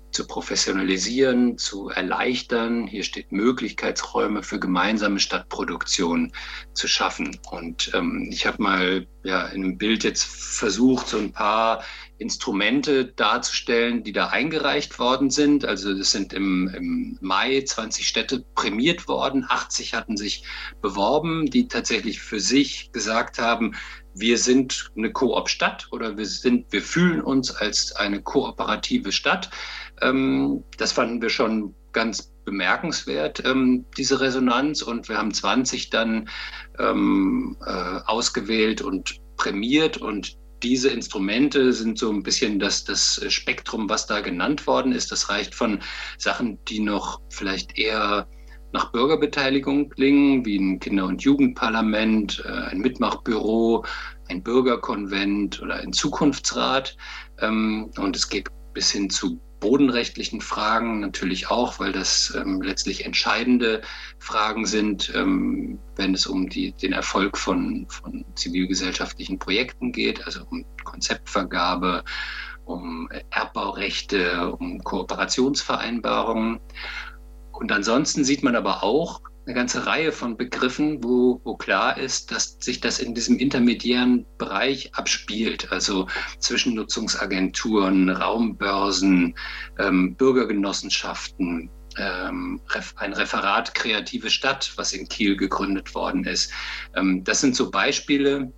zu professionalisieren, zu erleichtern. Hier steht Möglichkeitsräume für gemeinsame Stadtproduktion zu schaffen. Und ähm, ich habe mal ja, in einem Bild jetzt versucht, so ein paar Instrumente darzustellen, die da eingereicht worden sind. Also das sind im, im Mai 20 Städte prämiert worden. 80 hatten sich beworben, die tatsächlich für sich gesagt haben, wir sind eine Koop-Stadt oder wir sind, wir fühlen uns als eine kooperative Stadt. Ähm, das fanden wir schon ganz bemerkenswert, ähm, diese Resonanz. Und wir haben 20 dann ähm, äh, ausgewählt und prämiert. Und diese Instrumente sind so ein bisschen das, das Spektrum, was da genannt worden ist. Das reicht von Sachen, die noch vielleicht eher nach Bürgerbeteiligung klingen, wie ein Kinder- und Jugendparlament, äh, ein Mitmachbüro, ein Bürgerkonvent oder ein Zukunftsrat. Ähm, und es geht bis hin zu bodenrechtlichen Fragen natürlich auch, weil das ähm, letztlich entscheidende Fragen sind, ähm, wenn es um die, den Erfolg von, von zivilgesellschaftlichen Projekten geht, also um Konzeptvergabe, um Erbbaurechte, um Kooperationsvereinbarungen. Und ansonsten sieht man aber auch eine ganze Reihe von Begriffen, wo, wo klar ist, dass sich das in diesem intermediären Bereich abspielt. Also Zwischennutzungsagenturen, Raumbörsen, ähm, Bürgergenossenschaften, ähm, ein Referat Kreative Stadt, was in Kiel gegründet worden ist. Ähm, das sind so Beispiele,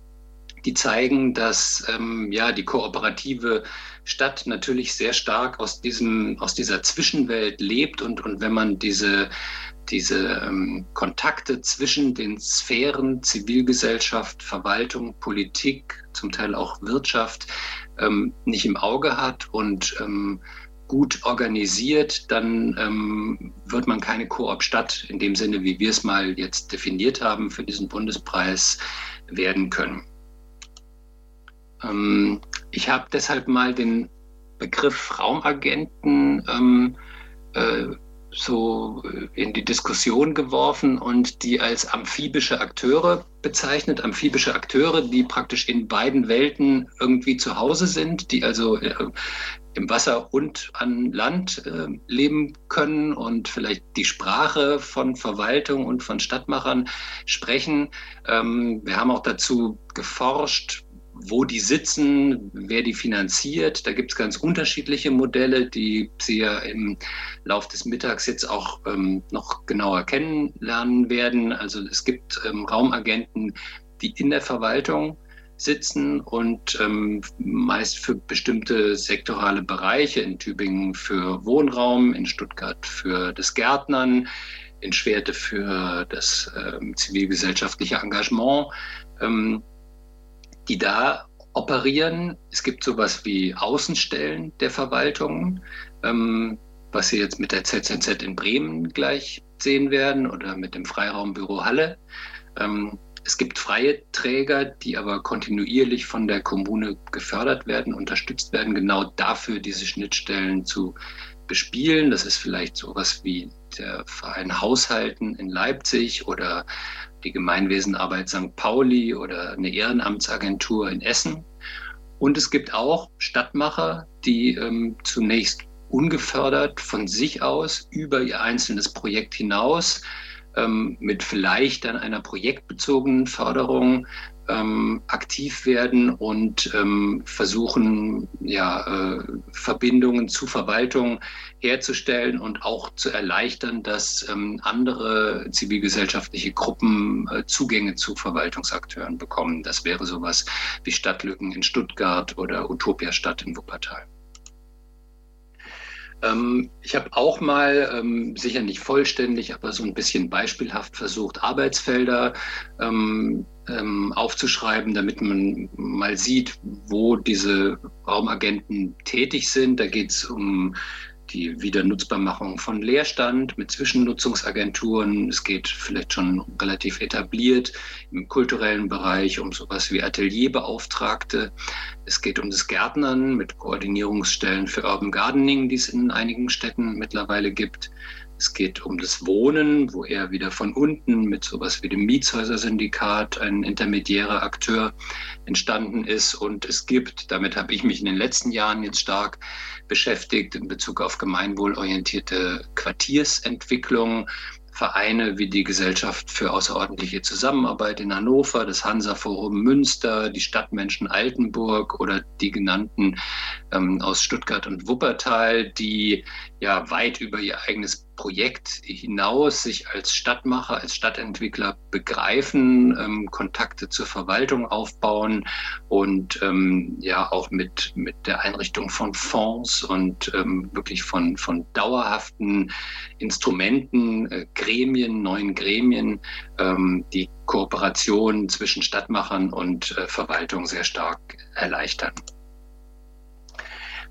die zeigen, dass ähm, ja die kooperative Stadt natürlich sehr stark aus diesem aus dieser Zwischenwelt lebt und und wenn man diese diese ähm, Kontakte zwischen den Sphären Zivilgesellschaft, Verwaltung, Politik, zum Teil auch Wirtschaft ähm, nicht im Auge hat und ähm, gut organisiert, dann ähm, wird man keine Koop-Stadt in dem Sinne, wie wir es mal jetzt definiert haben für diesen Bundespreis, werden können. Ich habe deshalb mal den Begriff Raumagenten ähm, äh, so in die Diskussion geworfen und die als amphibische Akteure bezeichnet. Amphibische Akteure, die praktisch in beiden Welten irgendwie zu Hause sind, die also äh, im Wasser und an Land äh, leben können und vielleicht die Sprache von Verwaltung und von Stadtmachern sprechen. Ähm, wir haben auch dazu geforscht, wo die sitzen, wer die finanziert. Da gibt es ganz unterschiedliche Modelle, die Sie ja im Laufe des Mittags jetzt auch ähm, noch genauer kennenlernen werden. Also es gibt ähm, Raumagenten, die in der Verwaltung sitzen und ähm, meist für bestimmte sektorale Bereiche, in Tübingen für Wohnraum, in Stuttgart für das Gärtnern, in Schwerte für das ähm, zivilgesellschaftliche Engagement ähm, die da operieren. Es gibt sowas wie Außenstellen der Verwaltung, ähm, was Sie jetzt mit der ZZZ in Bremen gleich sehen werden oder mit dem Freiraumbüro Halle. Ähm, es gibt freie Träger, die aber kontinuierlich von der Kommune gefördert werden, unterstützt werden, genau dafür diese Schnittstellen zu bespielen. Das ist vielleicht sowas wie der Verein Haushalten in Leipzig oder die Gemeinwesenarbeit St. Pauli oder eine Ehrenamtsagentur in Essen. Und es gibt auch Stadtmacher, die ähm, zunächst ungefördert von sich aus über ihr einzelnes Projekt hinaus ähm, mit vielleicht dann einer projektbezogenen Förderung ähm, aktiv werden und ähm, versuchen, ja, äh, Verbindungen zu Verwaltung herzustellen und auch zu erleichtern, dass ähm, andere zivilgesellschaftliche Gruppen äh, Zugänge zu Verwaltungsakteuren bekommen. Das wäre sowas wie Stadtlücken in Stuttgart oder Utopia Stadt in Wuppertal. Ähm, ich habe auch mal, ähm, sicher nicht vollständig, aber so ein bisschen beispielhaft versucht, Arbeitsfelder ähm, ähm, aufzuschreiben, damit man mal sieht, wo diese Raumagenten tätig sind. Da geht es um die Wiedernutzbarmachung von Leerstand mit Zwischennutzungsagenturen. Es geht vielleicht schon relativ etabliert im kulturellen Bereich um sowas wie Atelierbeauftragte. Es geht um das Gärtnern mit Koordinierungsstellen für Urban Gardening, die es in einigen Städten mittlerweile gibt. Es geht um das Wohnen, wo er wieder von unten mit sowas wie dem Mietshäuser-Syndikat ein intermediärer Akteur entstanden ist. Und es gibt, damit habe ich mich in den letzten Jahren jetzt stark beschäftigt, in Bezug auf gemeinwohlorientierte Quartiersentwicklung, Vereine wie die Gesellschaft für außerordentliche Zusammenarbeit in Hannover, das Hansa-Forum Münster, die Stadtmenschen Altenburg oder die genannten ähm, aus Stuttgart und Wuppertal, die ja weit über ihr eigenes Projekt hinaus sich als Stadtmacher, als Stadtentwickler begreifen, ähm, Kontakte zur Verwaltung aufbauen und ähm, ja auch mit, mit der Einrichtung von Fonds und ähm, wirklich von, von dauerhaften Instrumenten, äh, Gremien, neuen Gremien, ähm, die Kooperation zwischen Stadtmachern und äh, Verwaltung sehr stark erleichtern.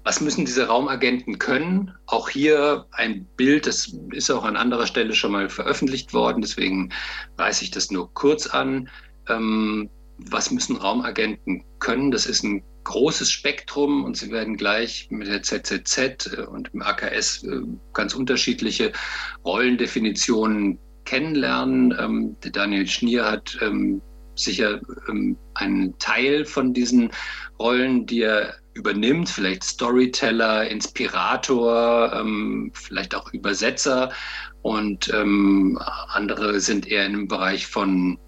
Was müssen diese Raumagenten können? Auch hier ein Bild, das ist auch an anderer Stelle schon mal veröffentlicht worden, deswegen reiße ich das nur kurz an. Ähm, was müssen Raumagenten können? Das ist ein großes Spektrum und Sie werden gleich mit der ZZZ äh, und dem AKS äh, ganz unterschiedliche Rollendefinitionen kennenlernen. Ähm, Daniel Schnier hat ähm, sicher ähm, einen Teil von diesen Rollen, die er übernimmt, vielleicht Storyteller, Inspirator, ähm, vielleicht auch Übersetzer und ähm, andere sind eher dem Bereich von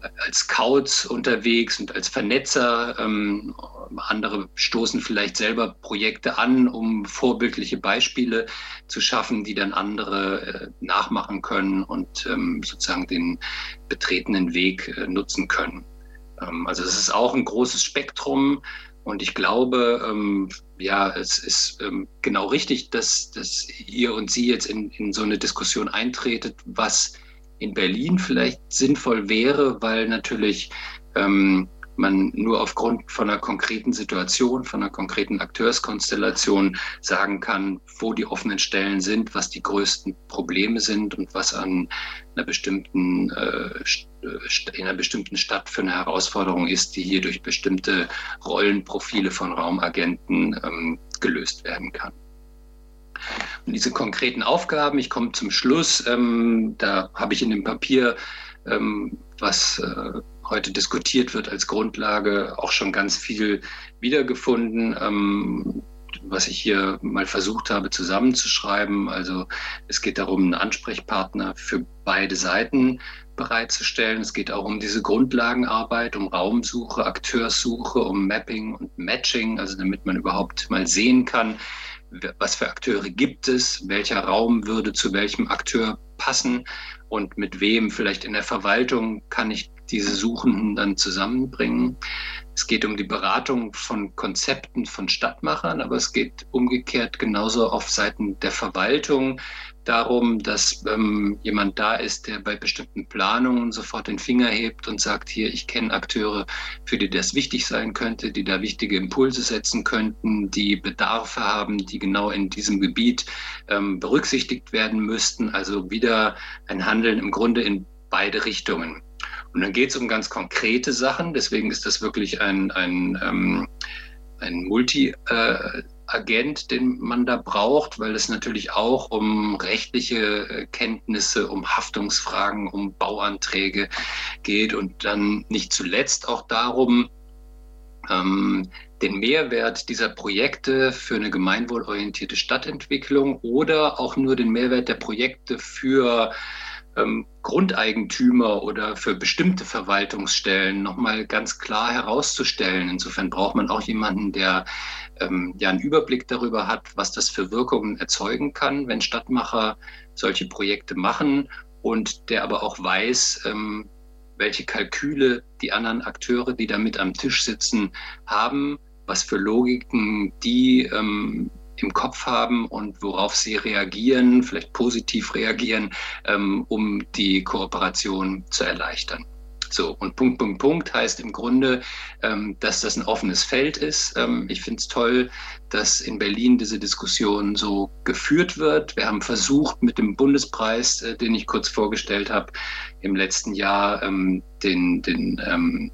äh, als Scouts unterwegs und als Vernetzer. Ähm, andere stoßen vielleicht selber Projekte an, um vorbildliche Beispiele zu schaffen, die dann andere äh, nachmachen können und ähm, sozusagen den betretenen Weg äh, nutzen können. Ähm, also es ist auch ein großes Spektrum und ich glaube, ähm, ja, es ist ähm, genau richtig, dass, dass ihr und Sie jetzt in, in so eine Diskussion eintretet, was in Berlin vielleicht sinnvoll wäre, weil natürlich ähm, man nur aufgrund von einer konkreten Situation, von einer konkreten Akteurskonstellation sagen kann, wo die offenen Stellen sind, was die größten Probleme sind und was an einer bestimmten, äh, in einer bestimmten Stadt für eine Herausforderung ist, die hier durch bestimmte Rollenprofile von Raumagenten ähm, gelöst werden kann. Und diese konkreten Aufgaben, ich komme zum Schluss, ähm, da habe ich in dem Papier, ähm, was äh, heute diskutiert wird als Grundlage, auch schon ganz viel wiedergefunden, ähm, was ich hier mal versucht habe zusammenzuschreiben. Also es geht darum, einen Ansprechpartner für beide Seiten bereitzustellen. Es geht auch um diese Grundlagenarbeit, um Raumsuche, Akteurssuche, um Mapping und Matching, also damit man überhaupt mal sehen kann, was für Akteure gibt es, welcher Raum würde zu welchem Akteur passen und mit wem vielleicht in der Verwaltung kann ich diese Suchenden dann zusammenbringen. Es geht um die Beratung von Konzepten von Stadtmachern, aber es geht umgekehrt genauso auf Seiten der Verwaltung darum, dass ähm, jemand da ist, der bei bestimmten Planungen sofort den Finger hebt und sagt, hier, ich kenne Akteure, für die das wichtig sein könnte, die da wichtige Impulse setzen könnten, die Bedarfe haben, die genau in diesem Gebiet ähm, berücksichtigt werden müssten. Also wieder ein Handeln im Grunde in beide Richtungen. Und dann geht es um ganz konkrete Sachen. Deswegen ist das wirklich ein, ein, ähm, ein Multi-Agent, den man da braucht, weil es natürlich auch um rechtliche äh, Kenntnisse, um Haftungsfragen, um Bauanträge geht und dann nicht zuletzt auch darum, ähm, den Mehrwert dieser Projekte für eine gemeinwohlorientierte Stadtentwicklung oder auch nur den Mehrwert der Projekte für ähm, Grundeigentümer oder für bestimmte Verwaltungsstellen nochmal ganz klar herauszustellen. Insofern braucht man auch jemanden, der ähm, ja einen Überblick darüber hat, was das für Wirkungen erzeugen kann, wenn Stadtmacher solche Projekte machen und der aber auch weiß, ähm, welche Kalküle die anderen Akteure, die da mit am Tisch sitzen, haben, was für Logiken die ähm, im Kopf haben und worauf sie reagieren, vielleicht positiv reagieren, ähm, um die Kooperation zu erleichtern. So, und Punkt, Punkt, Punkt heißt im Grunde, ähm, dass das ein offenes Feld ist. Ähm, ich finde es toll, dass in Berlin diese Diskussion so geführt wird. Wir haben versucht, mit dem Bundespreis, äh, den ich kurz vorgestellt habe, im letzten Jahr ähm, den, den, ähm,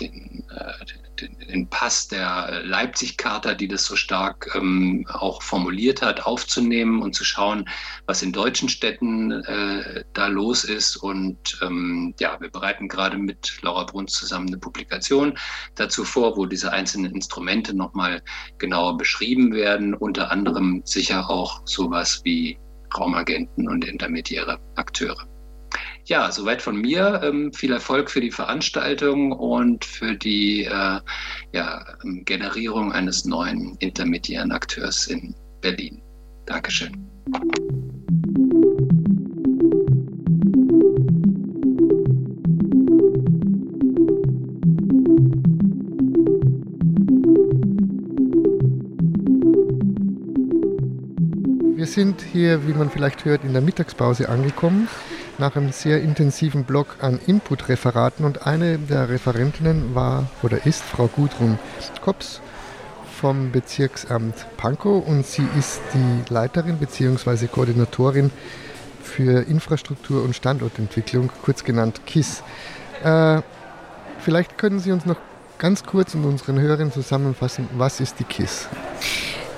den, äh, den, den Pass der Leipzig-Charta, die das so stark ähm, auch formuliert hat, aufzunehmen und zu schauen, was in deutschen Städten äh, da los ist. Und ähm, ja, wir bereiten gerade mit Laura Bruns zusammen eine Publikation dazu vor, wo diese einzelnen Instrumente nochmal genauer beschrieben werden, unter anderem sicher auch sowas wie Raumagenten und intermediäre Akteure. Ja, soweit von mir. Ähm, viel Erfolg für die Veranstaltung und für die äh, ja, Generierung eines neuen intermediären Akteurs in Berlin. Dankeschön. Wir sind hier, wie man vielleicht hört, in der Mittagspause angekommen nach einem sehr intensiven Block an Input-Referaten und eine der Referentinnen war oder ist Frau Gudrun Kops vom Bezirksamt Pankow und sie ist die Leiterin bzw. Koordinatorin für Infrastruktur und Standortentwicklung, kurz genannt KISS. Äh, vielleicht können Sie uns noch ganz kurz und unseren Hörern zusammenfassen, was ist die KISS?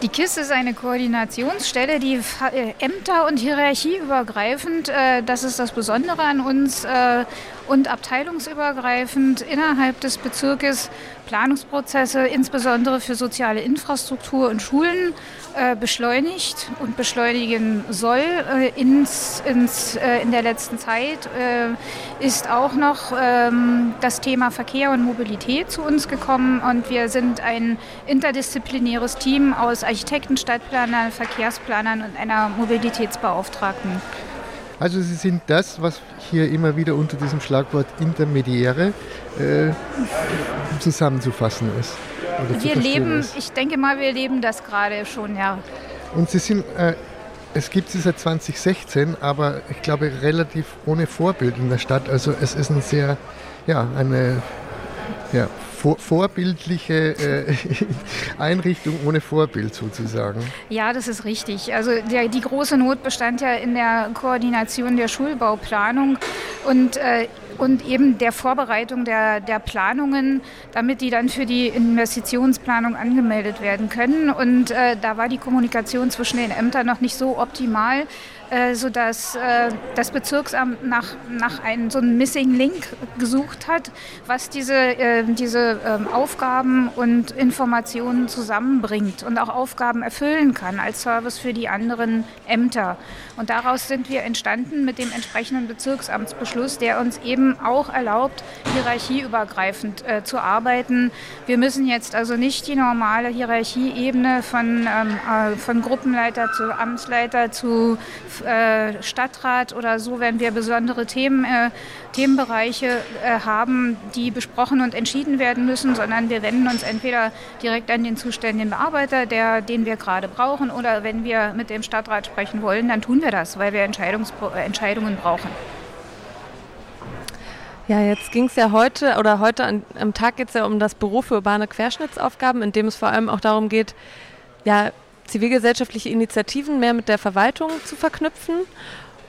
Die KISS ist eine Koordinationsstelle, die äh, Ämter- und hierarchieübergreifend, äh, das ist das Besondere an uns, äh, und abteilungsübergreifend innerhalb des Bezirkes Planungsprozesse, insbesondere für soziale Infrastruktur und Schulen, äh, beschleunigt und beschleunigen soll. Äh, ins, ins, äh, in der letzten Zeit äh, ist auch noch ähm, das Thema Verkehr und Mobilität zu uns gekommen und wir sind ein interdisziplinäres Team aus Architekten, Stadtplanern, Verkehrsplanern und einer Mobilitätsbeauftragten. Also Sie sind das, was hier immer wieder unter diesem Schlagwort Intermediäre äh, zusammenzufassen ist. Wir leben, ist. ich denke mal, wir leben das gerade schon, ja. Und Sie sind, äh, es gibt sie seit 2016, aber ich glaube relativ ohne Vorbild in der Stadt. Also es ist ein sehr, ja, eine ja, vor, vorbildliche äh, Einrichtung ohne Vorbild sozusagen. Ja, das ist richtig. Also der, die große Not bestand ja in der Koordination der Schulbauplanung und äh, und eben der Vorbereitung der, der Planungen, damit die dann für die Investitionsplanung angemeldet werden können. Und äh, da war die Kommunikation zwischen den Ämtern noch nicht so optimal, äh, sodass äh, das Bezirksamt nach, nach einem so einem Missing Link gesucht hat, was diese, äh, diese ähm, Aufgaben und Informationen zusammenbringt und auch Aufgaben erfüllen kann als Service für die anderen Ämter. Und daraus sind wir entstanden mit dem entsprechenden Bezirksamtsbeschluss, der uns eben auch erlaubt, hierarchieübergreifend äh, zu arbeiten. Wir müssen jetzt also nicht die normale Hierarchieebene von, ähm, äh, von Gruppenleiter zu Amtsleiter zu äh, Stadtrat oder so, wenn wir besondere Themen, äh, Themenbereiche äh, haben, die besprochen und entschieden werden müssen, sondern wir wenden uns entweder direkt an den zuständigen Bearbeiter, der, den wir gerade brauchen, oder wenn wir mit dem Stadtrat sprechen wollen, dann tun wir das, weil wir Entscheidungen brauchen. Ja, jetzt ging es ja heute oder heute an, am Tag geht es ja um das Büro für urbane Querschnittsaufgaben, in dem es vor allem auch darum geht, ja, zivilgesellschaftliche Initiativen mehr mit der Verwaltung zu verknüpfen.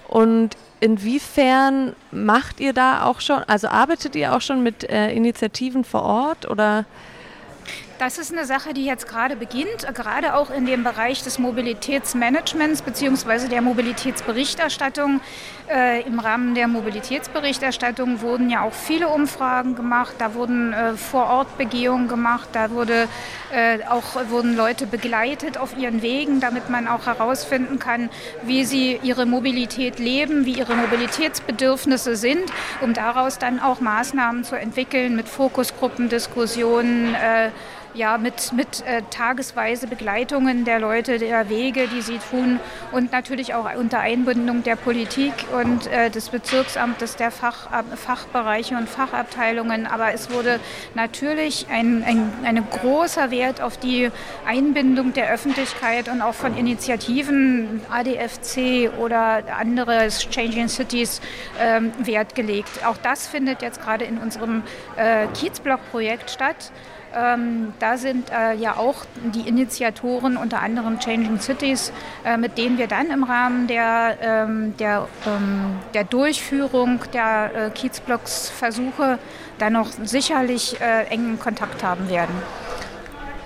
Und inwiefern macht ihr da auch schon, also arbeitet ihr auch schon mit äh, Initiativen vor Ort oder? Das ist eine Sache, die jetzt gerade beginnt, gerade auch in dem Bereich des Mobilitätsmanagements bzw. der Mobilitätsberichterstattung. Äh, Im Rahmen der Mobilitätsberichterstattung wurden ja auch viele Umfragen gemacht, da wurden äh, Vorortbegehungen gemacht, da wurde, äh, auch, wurden Leute begleitet auf ihren Wegen, damit man auch herausfinden kann, wie sie ihre Mobilität leben, wie ihre Mobilitätsbedürfnisse sind, um daraus dann auch Maßnahmen zu entwickeln mit Fokusgruppen, Diskussionen. Äh, ja, mit, mit äh, tagesweise Begleitungen der Leute, der Wege, die sie tun und natürlich auch unter Einbindung der Politik und äh, des Bezirksamtes, der Fach, Fachbereiche und Fachabteilungen. Aber es wurde natürlich ein, ein, ein großer Wert auf die Einbindung der Öffentlichkeit und auch von Initiativen, ADFC oder andere Changing Cities, äh, Wert gelegt. Auch das findet jetzt gerade in unserem äh, Kiezblock-Projekt statt. Ähm, da sind äh, ja auch die Initiatoren, unter anderem Changing Cities, äh, mit denen wir dann im Rahmen der, ähm, der, ähm, der Durchführung der äh, Kiezblocks-Versuche dann noch sicherlich äh, engen Kontakt haben werden.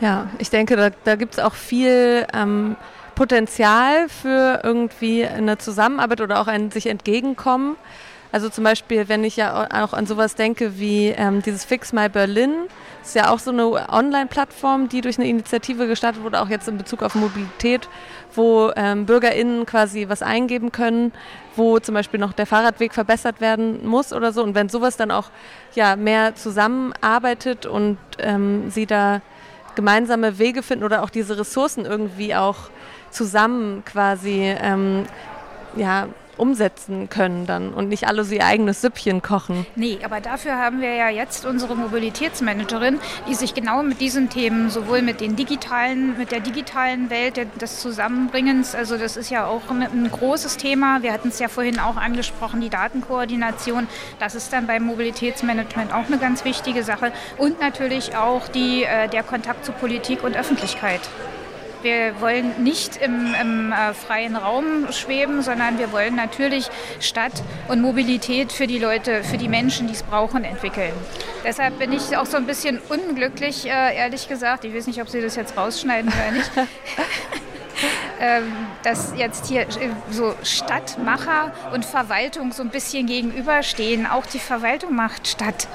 Ja, ich denke, da, da gibt es auch viel ähm, Potenzial für irgendwie eine Zusammenarbeit oder auch ein sich entgegenkommen. Also zum Beispiel, wenn ich ja auch an sowas denke wie ähm, dieses Fix My Berlin, ist ja auch so eine Online-Plattform, die durch eine Initiative gestartet wurde, auch jetzt in Bezug auf Mobilität, wo ähm, BürgerInnen quasi was eingeben können, wo zum Beispiel noch der Fahrradweg verbessert werden muss oder so. Und wenn sowas dann auch ja, mehr zusammenarbeitet und ähm, sie da gemeinsame Wege finden oder auch diese Ressourcen irgendwie auch zusammen quasi ähm, ja, umsetzen können dann und nicht alle so ihr eigenes Süppchen kochen. Nee, aber dafür haben wir ja jetzt unsere Mobilitätsmanagerin, die sich genau mit diesen Themen, sowohl mit den digitalen, mit der digitalen Welt des Zusammenbringens, also das ist ja auch ein großes Thema. Wir hatten es ja vorhin auch angesprochen, die Datenkoordination. Das ist dann beim Mobilitätsmanagement auch eine ganz wichtige Sache. Und natürlich auch die, äh, der Kontakt zu Politik und Öffentlichkeit. Wir wollen nicht im, im äh, freien Raum schweben, sondern wir wollen natürlich Stadt und Mobilität für die Leute, für die Menschen, die es brauchen, entwickeln. Deshalb bin ich auch so ein bisschen unglücklich, äh, ehrlich gesagt. Ich weiß nicht, ob Sie das jetzt rausschneiden oder nicht. Ähm, dass jetzt hier äh, so Stadtmacher und Verwaltung so ein bisschen gegenüberstehen. Auch die Verwaltung macht Stadt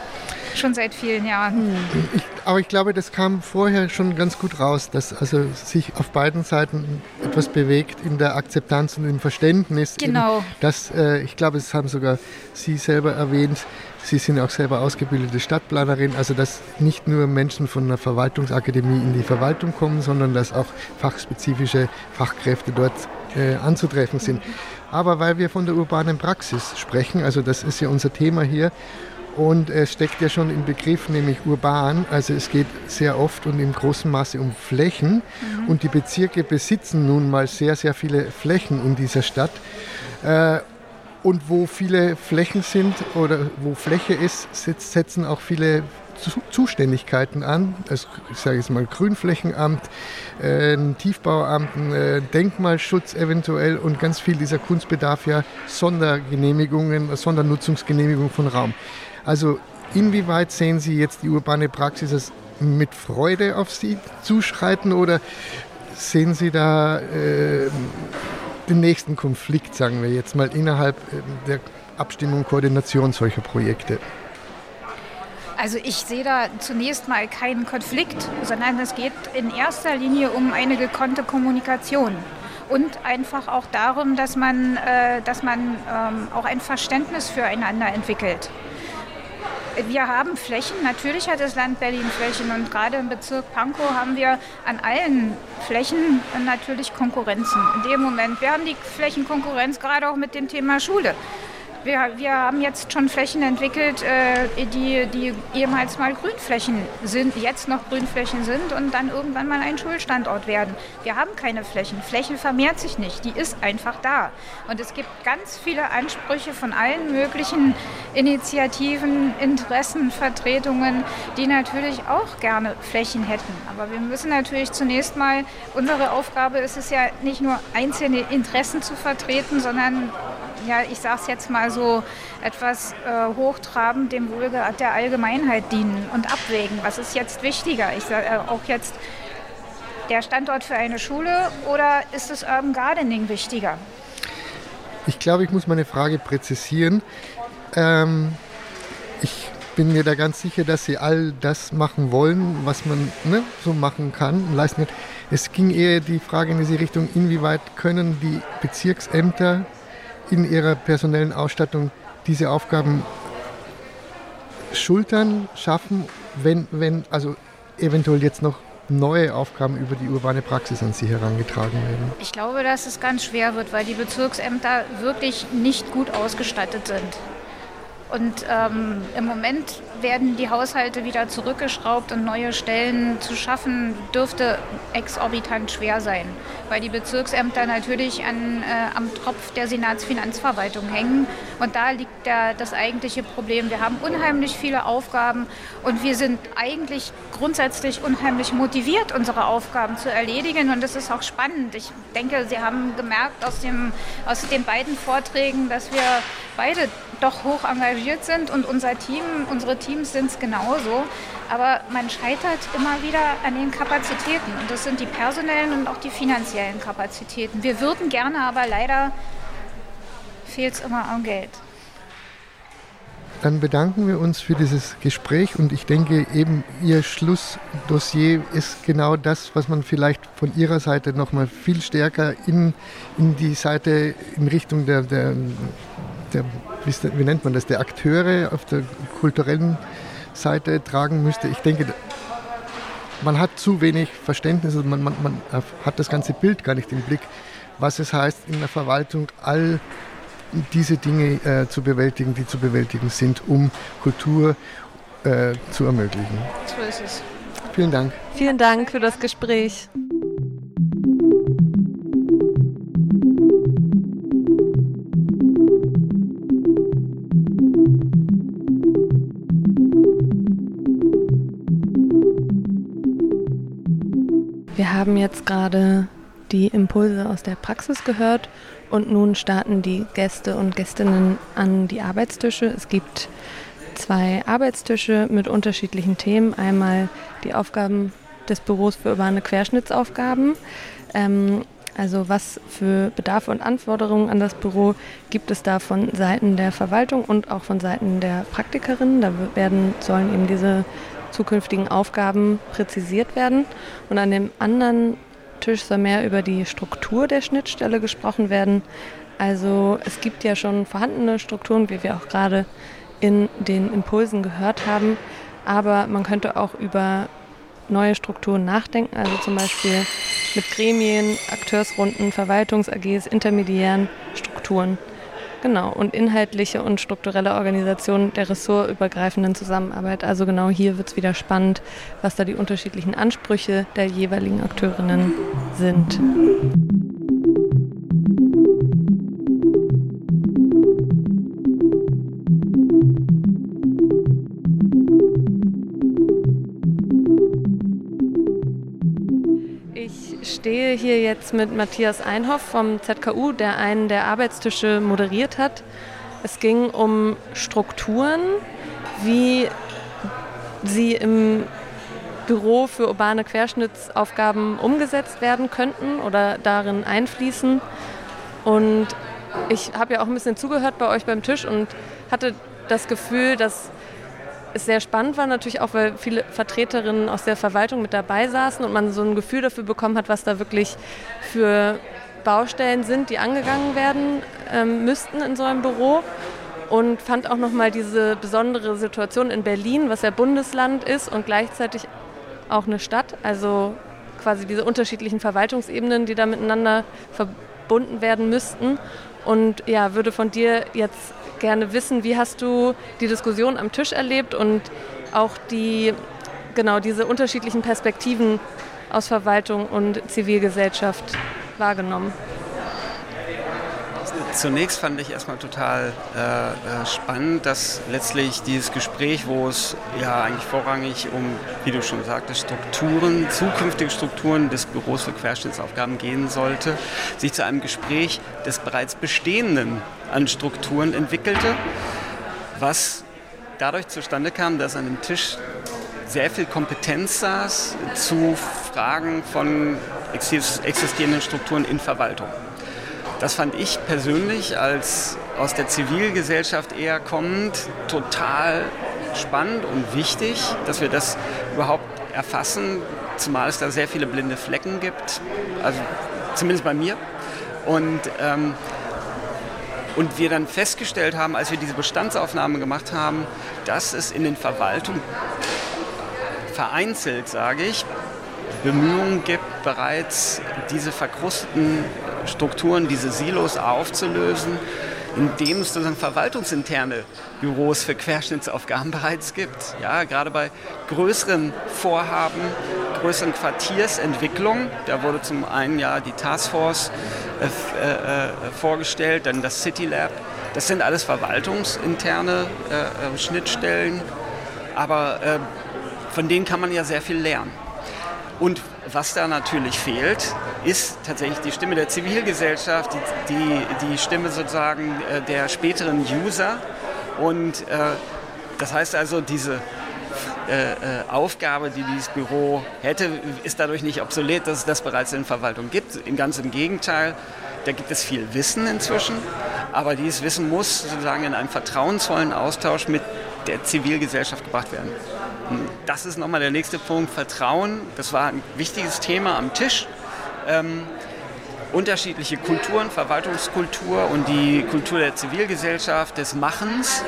schon seit vielen Jahren. Ich, aber ich glaube, das kam vorher schon ganz gut raus, dass also sich auf beiden Seiten etwas bewegt in der Akzeptanz und im Verständnis. Genau. Eben, dass, äh, ich glaube, es haben sogar Sie selber erwähnt, Sie sind auch selber ausgebildete Stadtplanerin, also dass nicht nur Menschen von einer Verwaltungsakademie in die Verwaltung kommen, sondern dass auch fachspezifische Fachkräfte dort äh, anzutreffen sind. Aber weil wir von der urbanen Praxis sprechen, also das ist ja unser Thema hier, und es steckt ja schon im Begriff, nämlich urban. Also es geht sehr oft und im großen Maße um Flächen. Mhm. Und die Bezirke besitzen nun mal sehr, sehr viele Flächen in dieser Stadt. Äh, und wo viele Flächen sind oder wo Fläche ist, setzen auch viele Zuständigkeiten an. Also, ich sage jetzt mal Grünflächenamt, äh, Tiefbauamt, äh, Denkmalschutz eventuell und ganz viel dieser Kunst bedarf ja Sondergenehmigungen, Sondernutzungsgenehmigung von Raum. Also inwieweit sehen Sie jetzt die urbane Praxis mit Freude auf Sie zuschreiten oder sehen Sie da äh, den nächsten Konflikt, sagen wir jetzt mal, innerhalb äh, der Abstimmung und Koordination solcher Projekte? Also ich sehe da zunächst mal keinen Konflikt, sondern es geht in erster Linie um eine gekonnte Kommunikation und einfach auch darum, dass man, äh, dass man ähm, auch ein Verständnis füreinander entwickelt. Wir haben Flächen, natürlich hat das Land Berlin Flächen und gerade im Bezirk Pankow haben wir an allen Flächen natürlich Konkurrenzen. In dem Moment, wir haben die Flächenkonkurrenz gerade auch mit dem Thema Schule. Wir, wir haben jetzt schon Flächen entwickelt, äh, die, die ehemals mal Grünflächen sind, jetzt noch Grünflächen sind und dann irgendwann mal ein Schulstandort werden. Wir haben keine Flächen. Fläche vermehrt sich nicht, die ist einfach da. Und es gibt ganz viele Ansprüche von allen möglichen Initiativen, Interessenvertretungen, die natürlich auch gerne Flächen hätten. Aber wir müssen natürlich zunächst mal, unsere Aufgabe ist es ja nicht nur einzelne Interessen zu vertreten, sondern ja, ich sage es jetzt mal so etwas äh, hochtrabend, dem Wohl der Allgemeinheit dienen und abwägen. Was ist jetzt wichtiger? Ich sage äh, auch jetzt der Standort für eine Schule oder ist das Urban Gardening wichtiger? Ich glaube, ich muss meine Frage präzisieren. Ähm, ich bin mir da ganz sicher, dass sie all das machen wollen, was man ne, so machen kann und leisten kann. Es ging eher die Frage in diese Richtung, inwieweit können die Bezirksämter in ihrer personellen Ausstattung diese Aufgaben schultern, schaffen, wenn, wenn also eventuell jetzt noch neue Aufgaben über die urbane Praxis an sie herangetragen werden? Ich glaube, dass es ganz schwer wird, weil die Bezirksämter wirklich nicht gut ausgestattet sind. Und ähm, im Moment werden die Haushalte wieder zurückgeschraubt und neue Stellen zu schaffen, dürfte exorbitant schwer sein, weil die Bezirksämter natürlich an, äh, am Tropf der Senatsfinanzverwaltung hängen. Und da liegt der, das eigentliche Problem. Wir haben unheimlich viele Aufgaben und wir sind eigentlich grundsätzlich unheimlich motiviert, unsere Aufgaben zu erledigen. Und das ist auch spannend. Ich denke, Sie haben gemerkt aus, dem, aus den beiden Vorträgen, dass wir beide doch hoch engagiert sind und unser Team, unsere Teams sind es genauso. Aber man scheitert immer wieder an den Kapazitäten und das sind die personellen und auch die finanziellen Kapazitäten. Wir würden gerne, aber leider fehlt es immer am Geld. Dann bedanken wir uns für dieses Gespräch und ich denke eben Ihr Schlussdossier ist genau das, was man vielleicht von Ihrer Seite nochmal viel stärker in, in die Seite in Richtung der, der der, wie nennt man das, der Akteure auf der kulturellen Seite tragen müsste. Ich denke, man hat zu wenig Verständnis, also man, man, man hat das ganze Bild gar nicht im Blick, was es heißt, in der Verwaltung all diese Dinge äh, zu bewältigen, die zu bewältigen sind, um Kultur äh, zu ermöglichen. So ist es. Vielen Dank. Vielen Dank für das Gespräch. Wir haben jetzt gerade die Impulse aus der Praxis gehört und nun starten die Gäste und Gästinnen an die Arbeitstische. Es gibt zwei Arbeitstische mit unterschiedlichen Themen. Einmal die Aufgaben des Büros für urbane Querschnittsaufgaben. Ähm, also was für Bedarfe und Anforderungen an das Büro gibt es da von Seiten der Verwaltung und auch von Seiten der Praktikerinnen. Da werden, sollen eben diese zukünftigen Aufgaben präzisiert werden. Und an dem anderen Tisch soll mehr über die Struktur der Schnittstelle gesprochen werden. Also es gibt ja schon vorhandene Strukturen, wie wir auch gerade in den Impulsen gehört haben. Aber man könnte auch über neue Strukturen nachdenken, also zum Beispiel mit Gremien, Akteursrunden, Verwaltungs-AGs, intermediären Strukturen. Genau, und inhaltliche und strukturelle Organisation der ressortübergreifenden Zusammenarbeit. Also genau hier wird es wieder spannend, was da die unterschiedlichen Ansprüche der jeweiligen Akteurinnen sind. Stehe hier jetzt mit Matthias Einhoff vom ZKU, der einen der Arbeitstische moderiert hat. Es ging um Strukturen, wie sie im Büro für urbane Querschnittsaufgaben umgesetzt werden könnten oder darin einfließen. Und ich habe ja auch ein bisschen zugehört bei euch beim Tisch und hatte das Gefühl, dass es sehr spannend war, natürlich auch, weil viele Vertreterinnen aus der Verwaltung mit dabei saßen und man so ein Gefühl dafür bekommen hat, was da wirklich für Baustellen sind, die angegangen werden ähm, müssten in so einem Büro. Und fand auch nochmal diese besondere Situation in Berlin, was ja Bundesland ist und gleichzeitig auch eine Stadt. Also quasi diese unterschiedlichen Verwaltungsebenen, die da miteinander verbunden werden müssten. Und ja, würde von dir jetzt gerne wissen, wie hast du die Diskussion am Tisch erlebt und auch die, genau diese unterschiedlichen Perspektiven aus Verwaltung und Zivilgesellschaft wahrgenommen? Zunächst fand ich erstmal total äh, äh, spannend, dass letztlich dieses Gespräch, wo es ja eigentlich vorrangig um, wie du schon sagtest, Strukturen, zukünftige Strukturen des Büros für Querschnittsaufgaben gehen sollte, sich zu einem Gespräch des bereits Bestehenden an Strukturen entwickelte, was dadurch zustande kam, dass an dem Tisch sehr viel Kompetenz saß zu Fragen von existierenden Strukturen in Verwaltung. Das fand ich persönlich als aus der Zivilgesellschaft eher kommend total spannend und wichtig, dass wir das überhaupt erfassen, zumal es da sehr viele blinde Flecken gibt, also zumindest bei mir. Und, ähm, und wir dann festgestellt haben, als wir diese Bestandsaufnahme gemacht haben, dass es in den Verwaltungen vereinzelt, sage ich, Bemühungen gibt, bereits diese verkrusteten Strukturen, diese Silos aufzulösen, indem es sozusagen verwaltungsinterne Büros für Querschnittsaufgaben bereits gibt. Ja, gerade bei größeren Vorhaben, größeren Quartiersentwicklungen, da wurde zum einen ja die Taskforce äh, äh, vorgestellt, dann das City Lab. Das sind alles verwaltungsinterne äh, äh Schnittstellen, aber äh, von denen kann man ja sehr viel lernen. Und was da natürlich fehlt, ist tatsächlich die Stimme der Zivilgesellschaft, die, die, die Stimme sozusagen äh, der späteren User. Und äh, das heißt also, diese äh, äh, Aufgabe, die dieses Büro hätte, ist dadurch nicht obsolet, dass es das bereits in Verwaltung gibt. Im ganz im Gegenteil, da gibt es viel Wissen inzwischen, aber dieses Wissen muss sozusagen in einem vertrauensvollen Austausch mit der Zivilgesellschaft gebracht werden. Das ist nochmal der nächste Punkt, Vertrauen. Das war ein wichtiges Thema am Tisch. Ähm, unterschiedliche Kulturen, Verwaltungskultur und die Kultur der Zivilgesellschaft, des Machens.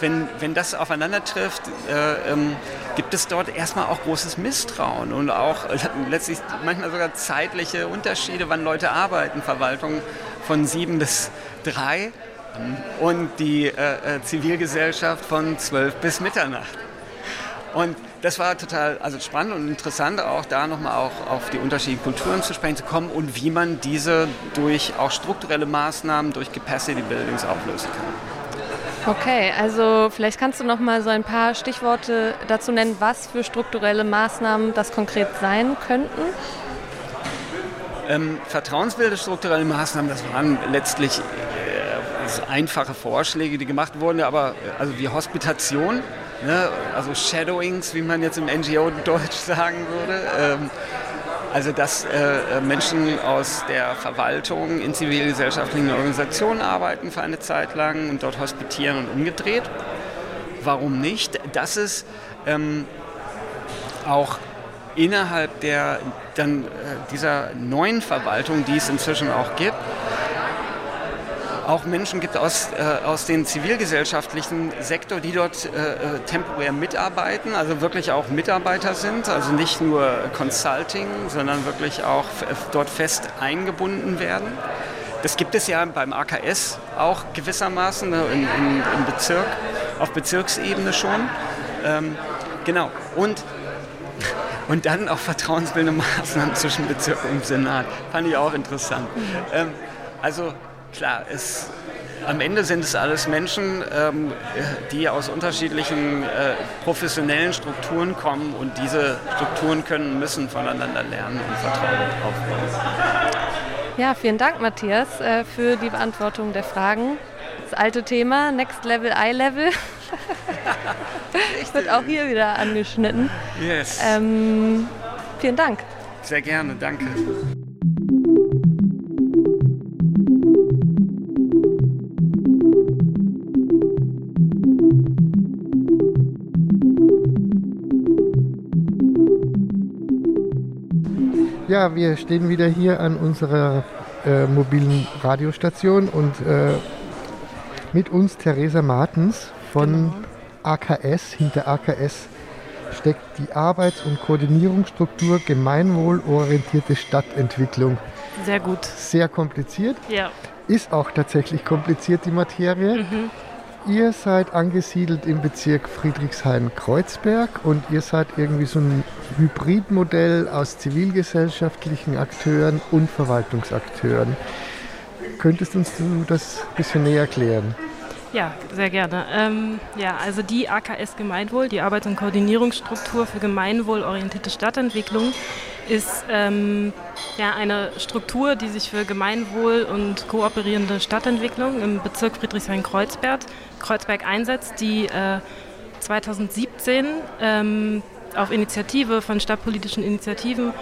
Wenn, wenn das aufeinander trifft, äh, ähm, gibt es dort erstmal auch großes Misstrauen und auch äh, letztlich manchmal sogar zeitliche Unterschiede, wann Leute arbeiten. Verwaltung von sieben bis drei und die äh, äh Zivilgesellschaft von zwölf bis Mitternacht. Und das war total also spannend und interessant, auch da nochmal auch auf die unterschiedlichen Kulturen zu sprechen zu kommen und wie man diese durch auch strukturelle Maßnahmen, durch Capacity Buildings auflösen kann. Okay, also vielleicht kannst du noch mal so ein paar Stichworte dazu nennen, was für strukturelle Maßnahmen das konkret sein könnten. Ähm, vertrauensbildende strukturelle Maßnahmen, das waren letztlich äh, einfache Vorschläge, die gemacht wurden, aber äh, also wie Hospitation, ne, also Shadowings, wie man jetzt im NGO-Deutsch sagen würde. Ähm, also dass äh, Menschen aus der Verwaltung in zivilgesellschaftlichen Organisationen arbeiten für eine Zeit lang und dort hospitieren und umgedreht. Warum nicht? Dass es ähm, auch innerhalb der, dann, äh, dieser neuen Verwaltung, die es inzwischen auch gibt, auch Menschen gibt aus, äh, aus dem zivilgesellschaftlichen Sektor, die dort äh, äh, temporär mitarbeiten, also wirklich auch Mitarbeiter sind, also nicht nur Consulting, sondern wirklich auch dort fest eingebunden werden. Das gibt es ja beim AKS auch gewissermaßen ne, in, in, im Bezirk, auf Bezirksebene schon. Ähm, genau. Und und dann auch vertrauensbildende Maßnahmen zwischen Bezirk und Senat. Fand ich auch interessant. Ähm, also klar, es, am Ende sind es alles Menschen, ähm, die aus unterschiedlichen äh, professionellen Strukturen kommen und diese Strukturen können, müssen voneinander lernen und Vertrauen aufbauen. Ja, vielen Dank, Matthias, äh, für die Beantwortung der Fragen. Das alte Thema, Next Level, Eye Level, wird auch hier wieder angeschnitten. Yes. Ähm, vielen Dank. Sehr gerne, danke. Ja, wir stehen wieder hier an unserer äh, mobilen Radiostation und äh, mit uns Theresa Martens von genau. AKS. Hinter AKS steckt die Arbeits- und Koordinierungsstruktur Gemeinwohlorientierte Stadtentwicklung. Sehr gut. Sehr kompliziert. Ja. Ist auch tatsächlich kompliziert, die Materie. Mhm. Ihr seid angesiedelt im Bezirk Friedrichshain-Kreuzberg und ihr seid irgendwie so ein Hybridmodell aus zivilgesellschaftlichen Akteuren und Verwaltungsakteuren. Könntest du uns das ein bisschen näher erklären? Ja, sehr gerne. Ähm, ja, also die AKS Gemeinwohl, die Arbeits- und Koordinierungsstruktur für gemeinwohlorientierte Stadtentwicklung, ist ähm, ja, eine Struktur, die sich für Gemeinwohl und kooperierende Stadtentwicklung im Bezirk Friedrichshain-Kreuzberg Kreuzberg einsetzt, die äh, 2017 ähm, auf Initiative von stadtpolitischen Initiativen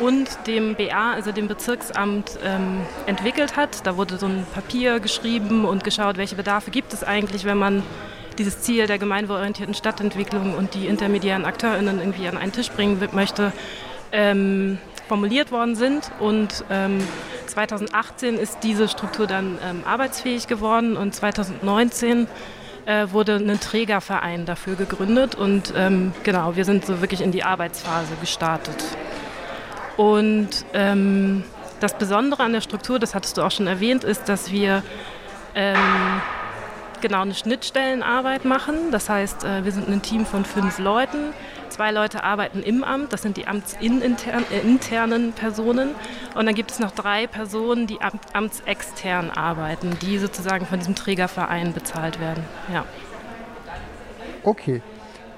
und dem BA, also dem Bezirksamt, ähm, entwickelt hat. Da wurde so ein Papier geschrieben und geschaut, welche Bedarfe gibt es eigentlich, wenn man dieses Ziel der gemeinwohlorientierten Stadtentwicklung und die intermediären AkteurInnen irgendwie an einen Tisch bringen möchte, ähm, formuliert worden sind. Und ähm, 2018 ist diese Struktur dann ähm, arbeitsfähig geworden und 2019 äh, wurde ein Trägerverein dafür gegründet und ähm, genau, wir sind so wirklich in die Arbeitsphase gestartet. Und ähm, das Besondere an der Struktur, das hattest du auch schon erwähnt, ist, dass wir ähm, genau eine Schnittstellenarbeit machen. Das heißt, äh, wir sind ein Team von fünf Leuten. Zwei Leute arbeiten im Amt, das sind die amtsinternen äh, Personen. Und dann gibt es noch drei Personen, die amtsextern arbeiten, die sozusagen von diesem Trägerverein bezahlt werden. Ja. Okay.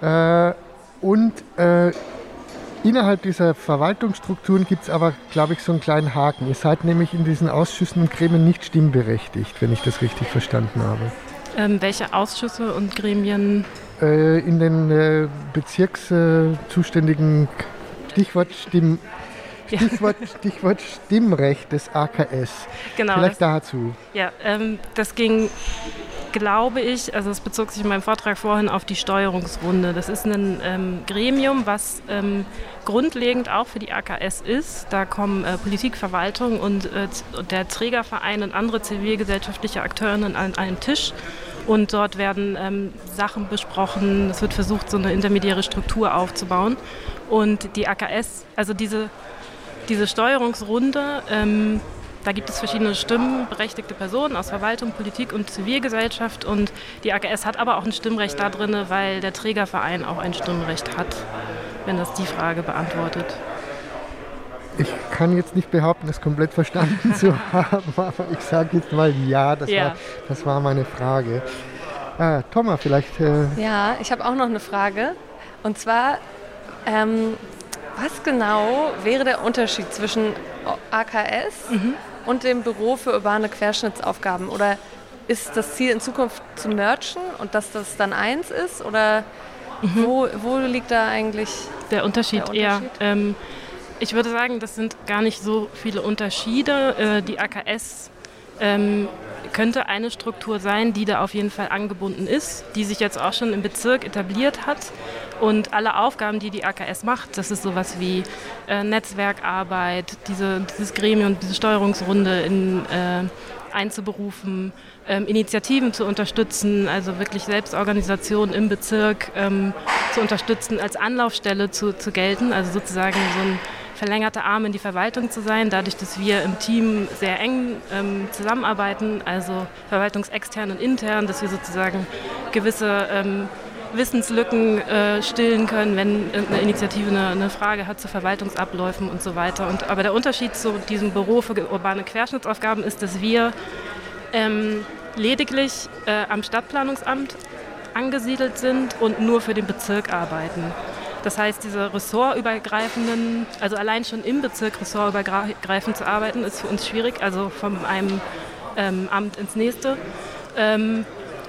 Äh, und äh, Innerhalb dieser Verwaltungsstrukturen gibt es aber, glaube ich, so einen kleinen Haken. Ihr seid nämlich in diesen Ausschüssen und Gremien nicht stimmberechtigt, wenn ich das richtig verstanden habe. Ähm, welche Ausschüsse und Gremien? Äh, in den äh, bezirkszuständigen Stichwort Stimm Stichwort, Stichwort Stimmrecht des AKS. Genau. Vielleicht das, dazu. Ja, ähm, das ging glaube ich, also es bezog sich in meinem Vortrag vorhin auf die Steuerungsrunde. Das ist ein ähm, Gremium, was ähm, grundlegend auch für die AKS ist. Da kommen äh, Politik, Verwaltung und äh, der Trägerverein und andere zivilgesellschaftliche Akteurinnen an einen Tisch. Und dort werden ähm, Sachen besprochen. Es wird versucht, so eine intermediäre Struktur aufzubauen. Und die AKS, also diese, diese Steuerungsrunde, ähm, da gibt es verschiedene stimmberechtigte Personen aus Verwaltung, Politik und Zivilgesellschaft und die AKS hat aber auch ein Stimmrecht da drin, weil der Trägerverein auch ein Stimmrecht hat, wenn das die Frage beantwortet. Ich kann jetzt nicht behaupten, es komplett verstanden zu haben, aber ich sage jetzt mal ja, das, ja. War, das war meine Frage. Ah, Thomas, vielleicht. Äh ja, ich habe auch noch eine Frage. Und zwar, ähm, was genau wäre der Unterschied zwischen AKS mhm und dem Büro für urbane Querschnittsaufgaben? Oder ist das Ziel in Zukunft zu merchen und dass das dann eins ist? Oder mhm. wo, wo liegt da eigentlich der Unterschied? Der Unterschied? eher. Ähm, ich würde sagen, das sind gar nicht so viele Unterschiede. Äh, die AKS ähm, könnte eine Struktur sein, die da auf jeden Fall angebunden ist, die sich jetzt auch schon im Bezirk etabliert hat. Und alle Aufgaben, die die AKS macht, das ist sowas wie äh, Netzwerkarbeit, diese, dieses Gremium, diese Steuerungsrunde in, äh, einzuberufen, ähm, Initiativen zu unterstützen, also wirklich Selbstorganisation im Bezirk ähm, zu unterstützen, als Anlaufstelle zu, zu gelten, also sozusagen so ein verlängerte Arm in die Verwaltung zu sein, dadurch, dass wir im Team sehr eng ähm, zusammenarbeiten, also verwaltungsextern und intern, dass wir sozusagen gewisse ähm, Wissenslücken äh, stillen können, wenn irgendeine Initiative eine, eine, Frage hat zu Verwaltungsabläufen und so weiter. Und, aber der Unterschied zu diesem Büro für urbane Querschnittsaufgaben ist, dass wir ähm, lediglich äh, am Stadtplanungsamt angesiedelt sind und nur für den Bezirk arbeiten. Das heißt, diese ressortübergreifenden, also allein schon im Bezirk ressortübergreifend zu arbeiten, ist für uns schwierig, also von einem ähm, Amt ins nächste. Ähm,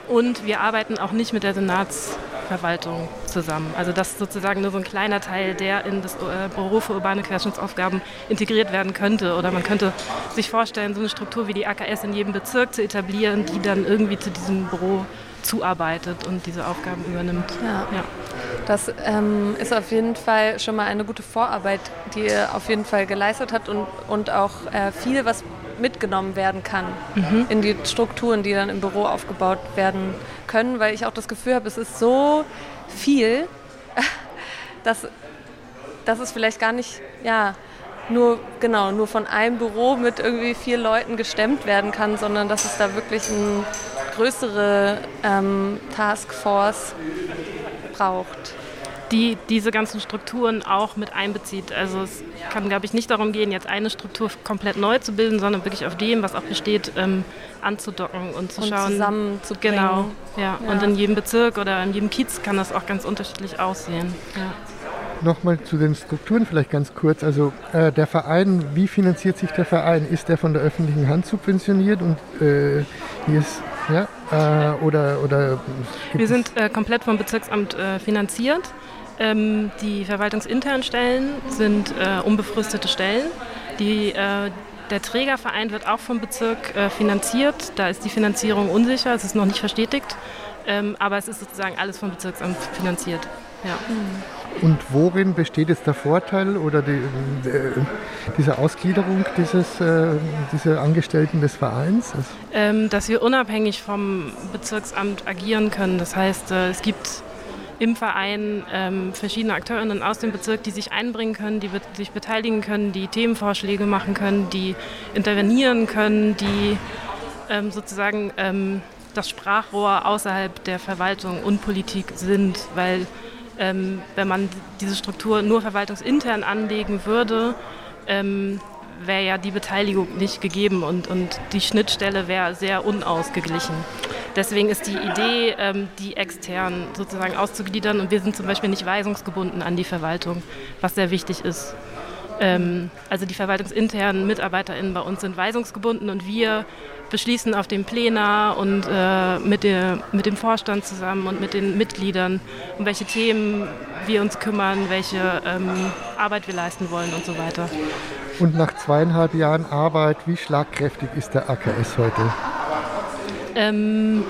und wir arbeiten auch nicht mit der Senatsverwaltung zusammen. Also das ist sozusagen nur so ein kleiner Teil, der in das äh, Büro für urbane Querschnittsaufgaben integriert werden könnte. Oder man könnte sich vorstellen, so eine Struktur wie die AKS in jedem Bezirk zu etablieren, die dann irgendwie zu diesem Büro zuarbeitet und diese Aufgaben übernimmt. Ja. ja. Das ähm, ist auf jeden Fall schon mal eine gute Vorarbeit, die ihr auf jeden Fall geleistet habt und, und auch äh, viel, was mitgenommen werden kann mhm. in die Strukturen, die dann im Büro aufgebaut werden können, weil ich auch das Gefühl habe, es ist so viel, dass, dass es vielleicht gar nicht, ja, nur, genau, nur von einem Büro mit irgendwie vier Leuten gestemmt werden kann, sondern dass es da wirklich eine größere ähm, Taskforce braucht. die diese ganzen Strukturen auch mit einbezieht. Also es kann, glaube ich, nicht darum gehen, jetzt eine Struktur komplett neu zu bilden, sondern wirklich auf dem, was auch besteht, ähm, anzudocken und zu und schauen. Zusammen zu Genau, ja. ja. Und in jedem Bezirk oder in jedem Kiez kann das auch ganz unterschiedlich aussehen. Ja. Nochmal zu den Strukturen vielleicht ganz kurz. Also äh, der Verein, wie finanziert sich der Verein? Ist der von der öffentlichen Hand subventioniert und äh, hier ist ja, äh, oder, oder Wir sind äh, komplett vom Bezirksamt äh, finanziert. Ähm, die verwaltungsinternen Stellen sind äh, unbefristete Stellen. Die, der Trägerverein wird auch vom Bezirk finanziert. Da ist die Finanzierung unsicher, es ist noch nicht verstetigt. Ähm, aber es ist sozusagen alles vom Bezirksamt finanziert. Ja. Mhm. Und worin besteht jetzt der Vorteil oder die, äh, diese Ausgliederung dieses, äh, dieser Angestellten des Vereins? Ähm, dass wir unabhängig vom Bezirksamt agieren können. Das heißt, äh, es gibt im Verein ähm, verschiedene Akteurinnen aus dem Bezirk, die sich einbringen können, die sich beteiligen können, die Themenvorschläge machen können, die intervenieren können, die ähm, sozusagen das Sprachrohr außerhalb der Verwaltung und Politik sind, weil ähm, wenn man diese Struktur nur verwaltungsintern anlegen würde, ähm, wäre ja die Beteiligung nicht gegeben und, und die Schnittstelle wäre sehr unausgeglichen. Deswegen ist die Idee, ähm, die extern sozusagen auszugliedern und wir sind zum Beispiel nicht weisungsgebunden an die Verwaltung, was sehr wichtig ist. Ähm, also die verwaltungsinternen MitarbeiterInnen bei uns sind weisungsgebunden und wir beschließen auf dem Plenar und äh, mit, der, mit dem Vorstand zusammen und mit den Mitgliedern, um welche Themen wir uns kümmern, welche ähm, Arbeit wir leisten wollen und so weiter. Und nach zweieinhalb Jahren Arbeit, wie schlagkräftig ist der AKS heute? Ähm,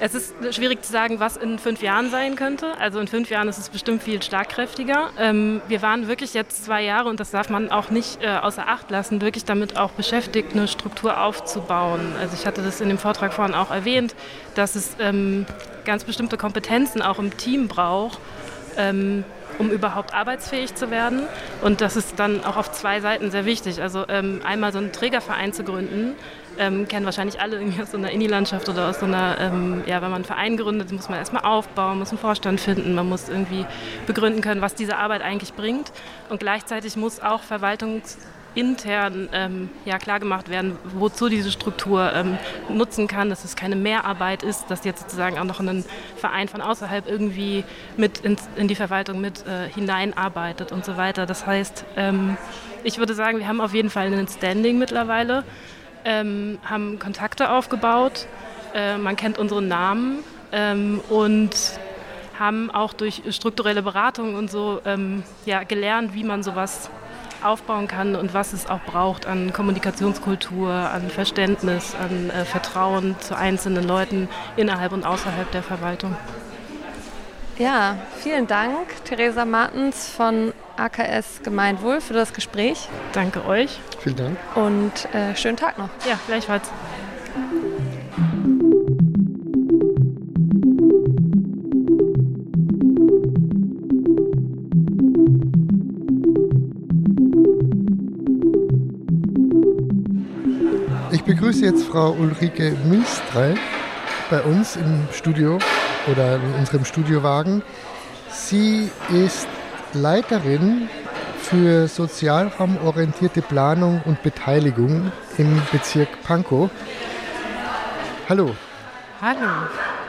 es ist schwierig zu sagen, was in fünf Jahren sein könnte. Also in fünf Jahren ist es bestimmt viel schlagkräftiger. Ähm, wir waren wirklich jetzt zwei Jahre, und das darf man auch nicht äh, außer Acht lassen, wirklich damit auch beschäftigt, eine Struktur aufzubauen. Also ich hatte das in dem Vortrag vorhin auch erwähnt, dass es ähm, ganz bestimmte Kompetenzen auch im Team braucht. Ähm, um überhaupt arbeitsfähig zu werden. Und das ist dann auch auf zwei Seiten sehr wichtig. Also ähm, einmal so einen Trägerverein zu gründen, ähm, kennen wahrscheinlich alle irgendwie aus so einer Indie-Landschaft oder aus so einer, ähm, ja, wenn man einen Verein gründet, muss man erstmal aufbauen, muss einen Vorstand finden, man muss irgendwie begründen können, was diese Arbeit eigentlich bringt. Und gleichzeitig muss auch verwaltungsintern ähm, ja, klargemacht werden, wozu diese Struktur ähm, nutzen kann, dass es keine Mehrarbeit ist, dass jetzt sozusagen auch noch ein Verein von außerhalb irgendwie mit ins, in die Verwaltung mit äh, hineinarbeitet und so weiter. Das heißt, ähm, ich würde sagen, wir haben auf jeden Fall ein Standing mittlerweile ähm, haben Kontakte aufgebaut, äh, man kennt unseren Namen ähm, und haben auch durch strukturelle Beratung und so ähm, ja, gelernt, wie man sowas aufbauen kann und was es auch braucht an Kommunikationskultur, an Verständnis, an äh, Vertrauen zu einzelnen Leuten innerhalb und außerhalb der Verwaltung. Ja, vielen Dank, Theresa Martens von AKS Gemeinwohl für das Gespräch. Danke euch. Vielen Dank. Und äh, schönen Tag noch. Ja, gleichfalls. Ich begrüße jetzt Frau Ulrike Milstrei bei uns im Studio oder in unserem Studiowagen. Sie ist Leiterin für sozialraumorientierte Planung und Beteiligung im Bezirk Pankow. Hallo. Hallo.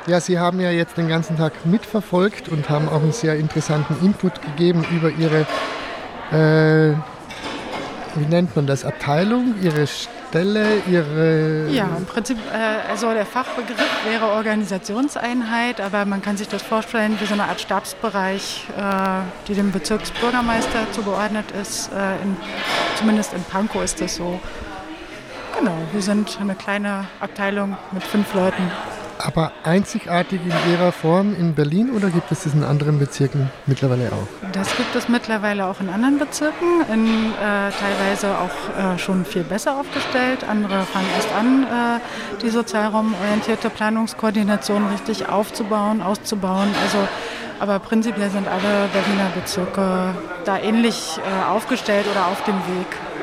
Ja, Sie haben ja jetzt den ganzen Tag mitverfolgt und haben auch einen sehr interessanten Input gegeben über Ihre, äh, wie nennt man das, Abteilung, Ihre Stelle, Ihre... Ja, im Prinzip, äh, also der Fachbegriff wäre Organisationseinheit, aber man kann sich das vorstellen wie so eine Art Stabsbereich, äh, die dem Bezirksbürgermeister zugeordnet ist. Äh, in, zumindest in Pankow ist das so. Genau, wir sind eine kleine Abteilung mit fünf Leuten aber einzigartig in ihrer Form in Berlin oder gibt es das in anderen Bezirken mittlerweile auch? Das gibt es mittlerweile auch in anderen Bezirken, in, äh, teilweise auch äh, schon viel besser aufgestellt. Andere fangen erst an, äh, die sozialraumorientierte Planungskoordination richtig aufzubauen, auszubauen. Also, aber prinzipiell sind alle Berliner Bezirke da ähnlich äh, aufgestellt oder auf dem Weg.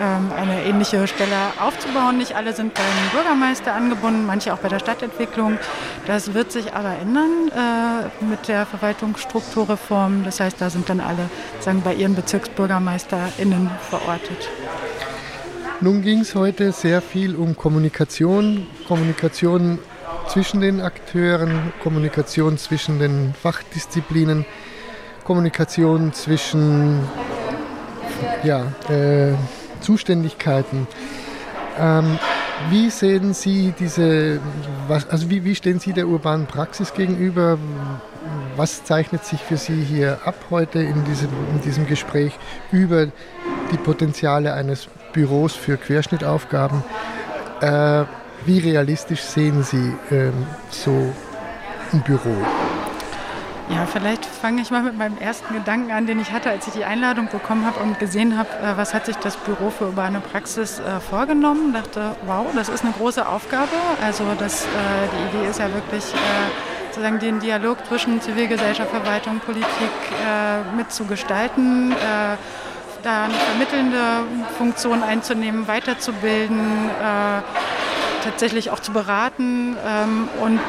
Ähm, eine ähnliche Stelle aufzubauen. Nicht alle sind beim Bürgermeister angebunden, manche auch bei der Stadtentwicklung. Das wird sich aber ändern äh, mit der Verwaltungsstrukturreform. Das heißt, da sind dann alle sagen, bei ihren BezirksbürgermeisterInnen verortet. Nun ging es heute sehr viel um Kommunikation, Kommunikation zwischen den Akteuren, Kommunikation zwischen den Fachdisziplinen, Kommunikation zwischen ja, äh, Zuständigkeiten. Ähm, wie sehen Sie diese, was, also wie, wie stehen Sie der urbanen Praxis gegenüber? Was zeichnet sich für Sie hier ab heute in diesem, in diesem Gespräch über die Potenziale eines Büros für Querschnittaufgaben? Äh, wie realistisch sehen Sie ähm, so ein Büro? Ja, vielleicht fange ich mal mit meinem ersten Gedanken an, den ich hatte, als ich die Einladung bekommen habe und gesehen habe, äh, was hat sich das Büro für urbane Praxis äh, vorgenommen. Dachte, wow, das ist eine große Aufgabe. Also das, äh, die Idee ist ja wirklich sozusagen den Dialog zwischen Zivilgesellschaft, Verwaltung, Politik mitzugestalten da eine vermittelnde Funktion einzunehmen, weiterzubilden, tatsächlich auch zu beraten ähm, und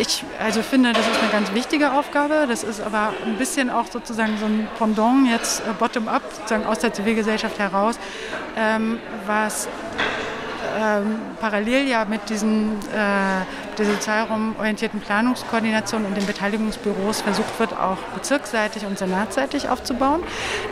ich also finde, das ist eine ganz wichtige Aufgabe. Das ist aber ein bisschen auch sozusagen so ein Pendant jetzt äh, bottom-up, sozusagen aus der Zivilgesellschaft heraus, ähm, was ähm, parallel ja mit diesen, äh, der sozialraumorientierten Planungskoordination und den Beteiligungsbüros versucht wird, auch bezirksseitig und senatsseitig aufzubauen.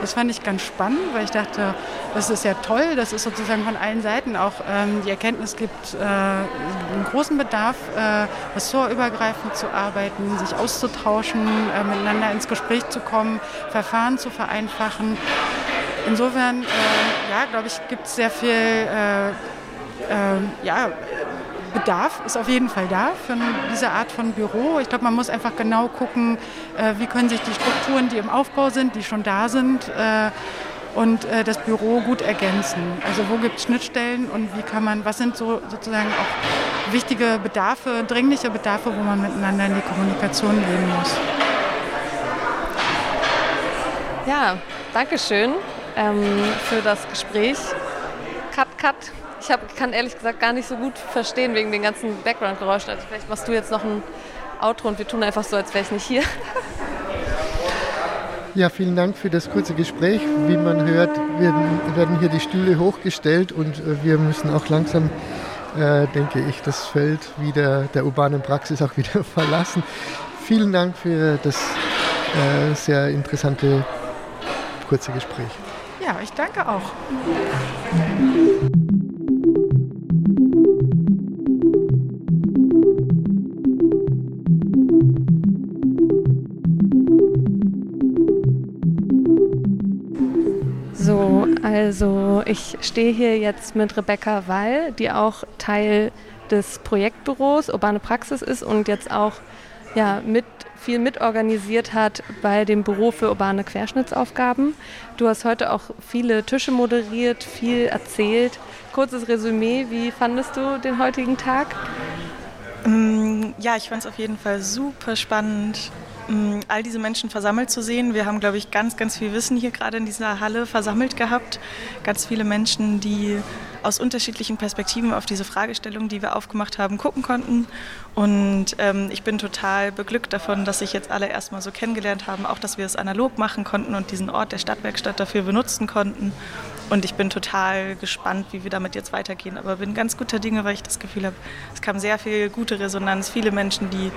Das fand ich ganz spannend, weil ich dachte, das ist ja toll, dass es sozusagen von allen Seiten auch ähm, die Erkenntnis gibt, äh, einen großen Bedarf, äh, ressortübergreifend zu arbeiten, sich auszutauschen, äh, miteinander ins Gespräch zu kommen, Verfahren zu vereinfachen. Insofern, äh, ja, glaube ich, gibt es sehr viel äh, ähm, ja, Bedarf ist auf jeden Fall da für diese Art von Büro. Ich glaube, man muss einfach genau gucken, äh, wie können sich die Strukturen, die im Aufbau sind, die schon da sind, äh, und äh, das Büro gut ergänzen. Also wo gibt es Schnittstellen und wie kann man, was sind so sozusagen auch wichtige Bedarfe, dringliche Bedarfe, wo man miteinander in die Kommunikation gehen muss. Ja, danke schön ähm, für das Gespräch. Cut, cut. Ich hab, kann ehrlich gesagt gar nicht so gut verstehen wegen den ganzen Background-Geräuschen. Also vielleicht machst du jetzt noch ein Outro und wir tun einfach so, als wäre ich nicht hier. Ja, vielen Dank für das kurze Gespräch. Wie man hört, werden, werden hier die Stühle hochgestellt und äh, wir müssen auch langsam, äh, denke ich, das Feld wieder der urbanen Praxis auch wieder verlassen. Vielen Dank für das äh, sehr interessante kurze Gespräch. Ja, ich danke auch. Also ich stehe hier jetzt mit Rebecca Wall, die auch Teil des Projektbüros Urbane Praxis ist und jetzt auch ja, mit, viel mitorganisiert hat bei dem Büro für urbane Querschnittsaufgaben. Du hast heute auch viele Tische moderiert, viel erzählt. Kurzes Resümee, wie fandest du den heutigen Tag? Mm, ja, ich fand es auf jeden Fall super spannend, all diese Menschen versammelt zu sehen. Wir haben, glaube ich, ganz, ganz viel Wissen hier gerade in dieser Halle versammelt gehabt. Ganz viele Menschen, die aus unterschiedlichen Perspektiven auf diese Fragestellung, die wir aufgemacht haben, gucken konnten. Und ähm, ich bin total beglückt davon, dass sich jetzt alle erstmal so kennengelernt haben, auch dass wir es analog machen konnten und diesen Ort der Stadtwerkstatt dafür benutzen konnten. Und ich bin total gespannt, wie wir damit jetzt weitergehen. Aber bin ganz guter Dinge, weil ich das Gefühl habe, es kam sehr viel gute Resonanz, viele Menschen, die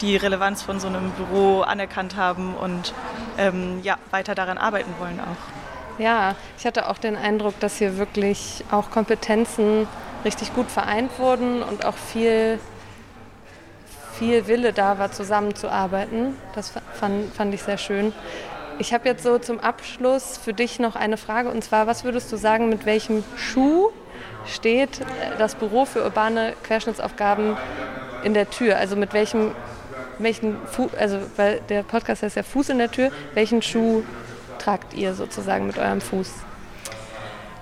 die Relevanz von so einem Büro anerkannt haben und ähm, ja, weiter daran arbeiten wollen auch. Ja, ich hatte auch den Eindruck, dass hier wirklich auch Kompetenzen richtig gut vereint wurden und auch viel, viel Wille da war, zusammenzuarbeiten. Das fand, fand ich sehr schön. Ich habe jetzt so zum Abschluss für dich noch eine Frage und zwar, was würdest du sagen, mit welchem Schuh steht das Büro für urbane Querschnittsaufgaben in der Tür? Also mit welchem welchen Fu also weil der Podcast heißt ja Fuß in der Tür, welchen Schuh tragt ihr sozusagen mit eurem Fuß?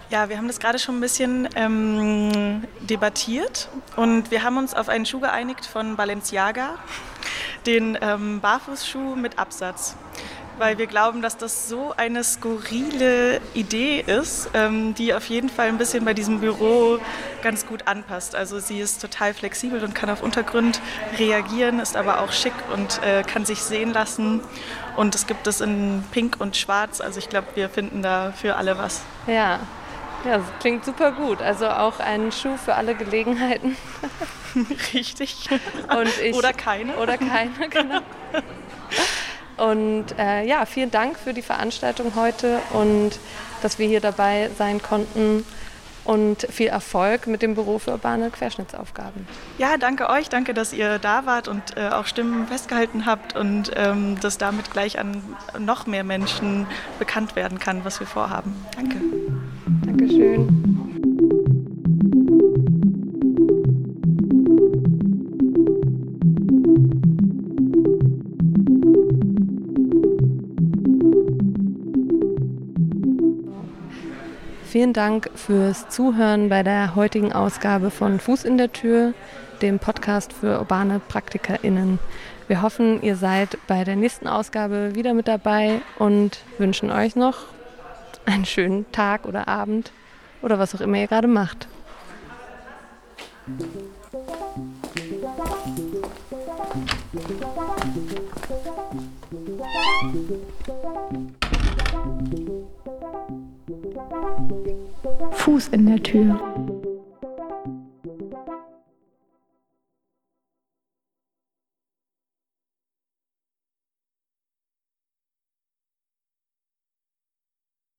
Ja, wir haben das gerade schon ein bisschen ähm, debattiert und wir haben uns auf einen Schuh geeinigt von Balenciaga, den ähm, Barfußschuh mit Absatz. Weil wir glauben, dass das so eine skurrile Idee ist, ähm, die auf jeden Fall ein bisschen bei diesem Büro ganz gut anpasst. Also sie ist total flexibel und kann auf Untergrund reagieren, ist aber auch schick und äh, kann sich sehen lassen. Und es gibt es in Pink und Schwarz. Also ich glaube, wir finden da für alle was. Ja, ja, das klingt super gut. Also auch ein Schuh für alle Gelegenheiten. Richtig. Ich, oder keine. Oder keine, genau. Und äh, ja, vielen Dank für die Veranstaltung heute und dass wir hier dabei sein konnten. Und viel Erfolg mit dem Büro für urbane Querschnittsaufgaben. Ja, danke euch. Danke, dass ihr da wart und äh, auch Stimmen festgehalten habt und ähm, dass damit gleich an noch mehr Menschen bekannt werden kann, was wir vorhaben. Danke. Dankeschön. Vielen Dank fürs Zuhören bei der heutigen Ausgabe von Fuß in der Tür, dem Podcast für urbane PraktikerInnen. Wir hoffen, ihr seid bei der nächsten Ausgabe wieder mit dabei und wünschen euch noch einen schönen Tag oder Abend oder was auch immer ihr gerade macht. Fuß in der Tür.